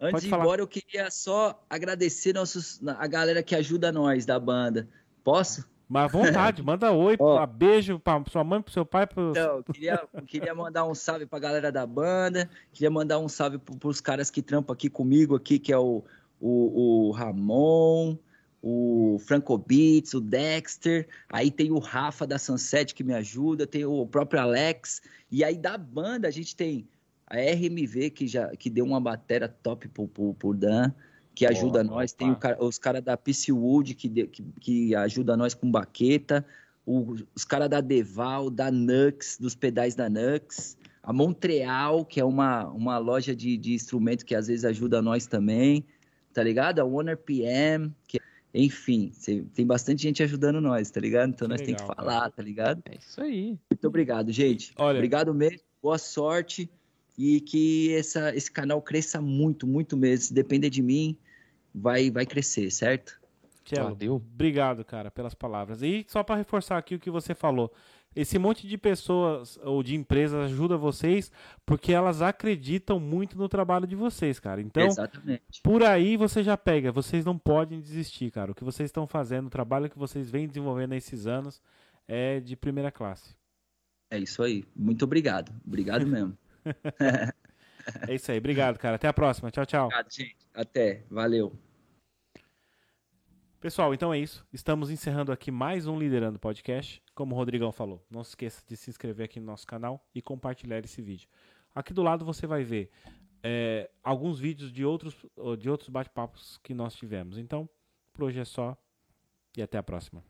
Antes Pode de ir falar. embora, eu queria só agradecer nossos, a galera que ajuda nós da banda. Posso? Mas à vontade, manda oi, oh. beijo pra sua mãe, pro seu pai. Pro... Então, queria, queria mandar um salve pra galera da banda, queria mandar um salve pro, pros caras que trampam aqui comigo, aqui, que é o, o, o Ramon, o Franco Beats, o Dexter, aí tem o Rafa da Sunset que me ajuda, tem o próprio Alex, e aí da banda a gente tem a RMV, que já que deu uma bateria top pro, pro, pro Dan, que ajuda nós. Tem os caras da PC Wood, que, que, que ajuda nós com baqueta. O, os caras da Deval, da Nux, dos pedais da Nux. A Montreal, que é uma, uma loja de, de instrumento que às vezes ajuda nós também. Tá ligado? A Honor PM, que enfim, tem bastante gente ajudando nós, tá ligado? Então que nós temos que falar, cara. tá ligado? É isso aí. Muito obrigado, gente. Olha, obrigado mesmo. Boa sorte e que essa, esse canal cresça muito, muito mesmo. Se depender de mim, vai, vai crescer, certo? Tchelo, obrigado, cara, pelas palavras. E só para reforçar aqui o que você falou, esse monte de pessoas ou de empresas ajuda vocês porque elas acreditam muito no trabalho de vocês, cara. Então, Exatamente. por aí você já pega. Vocês não podem desistir, cara. O que vocês estão fazendo, o trabalho que vocês vêm desenvolvendo nesses anos é de primeira classe. É isso aí. Muito obrigado. Obrigado mesmo. É isso aí. Obrigado, cara. Até a próxima. Tchau, tchau. Obrigado, gente. Até. Valeu. Pessoal, então é isso. Estamos encerrando aqui mais um Liderando Podcast. Como o Rodrigão falou, não se esqueça de se inscrever aqui no nosso canal e compartilhar esse vídeo. Aqui do lado você vai ver é, alguns vídeos de outros, de outros bate-papos que nós tivemos. Então, por hoje é só e até a próxima.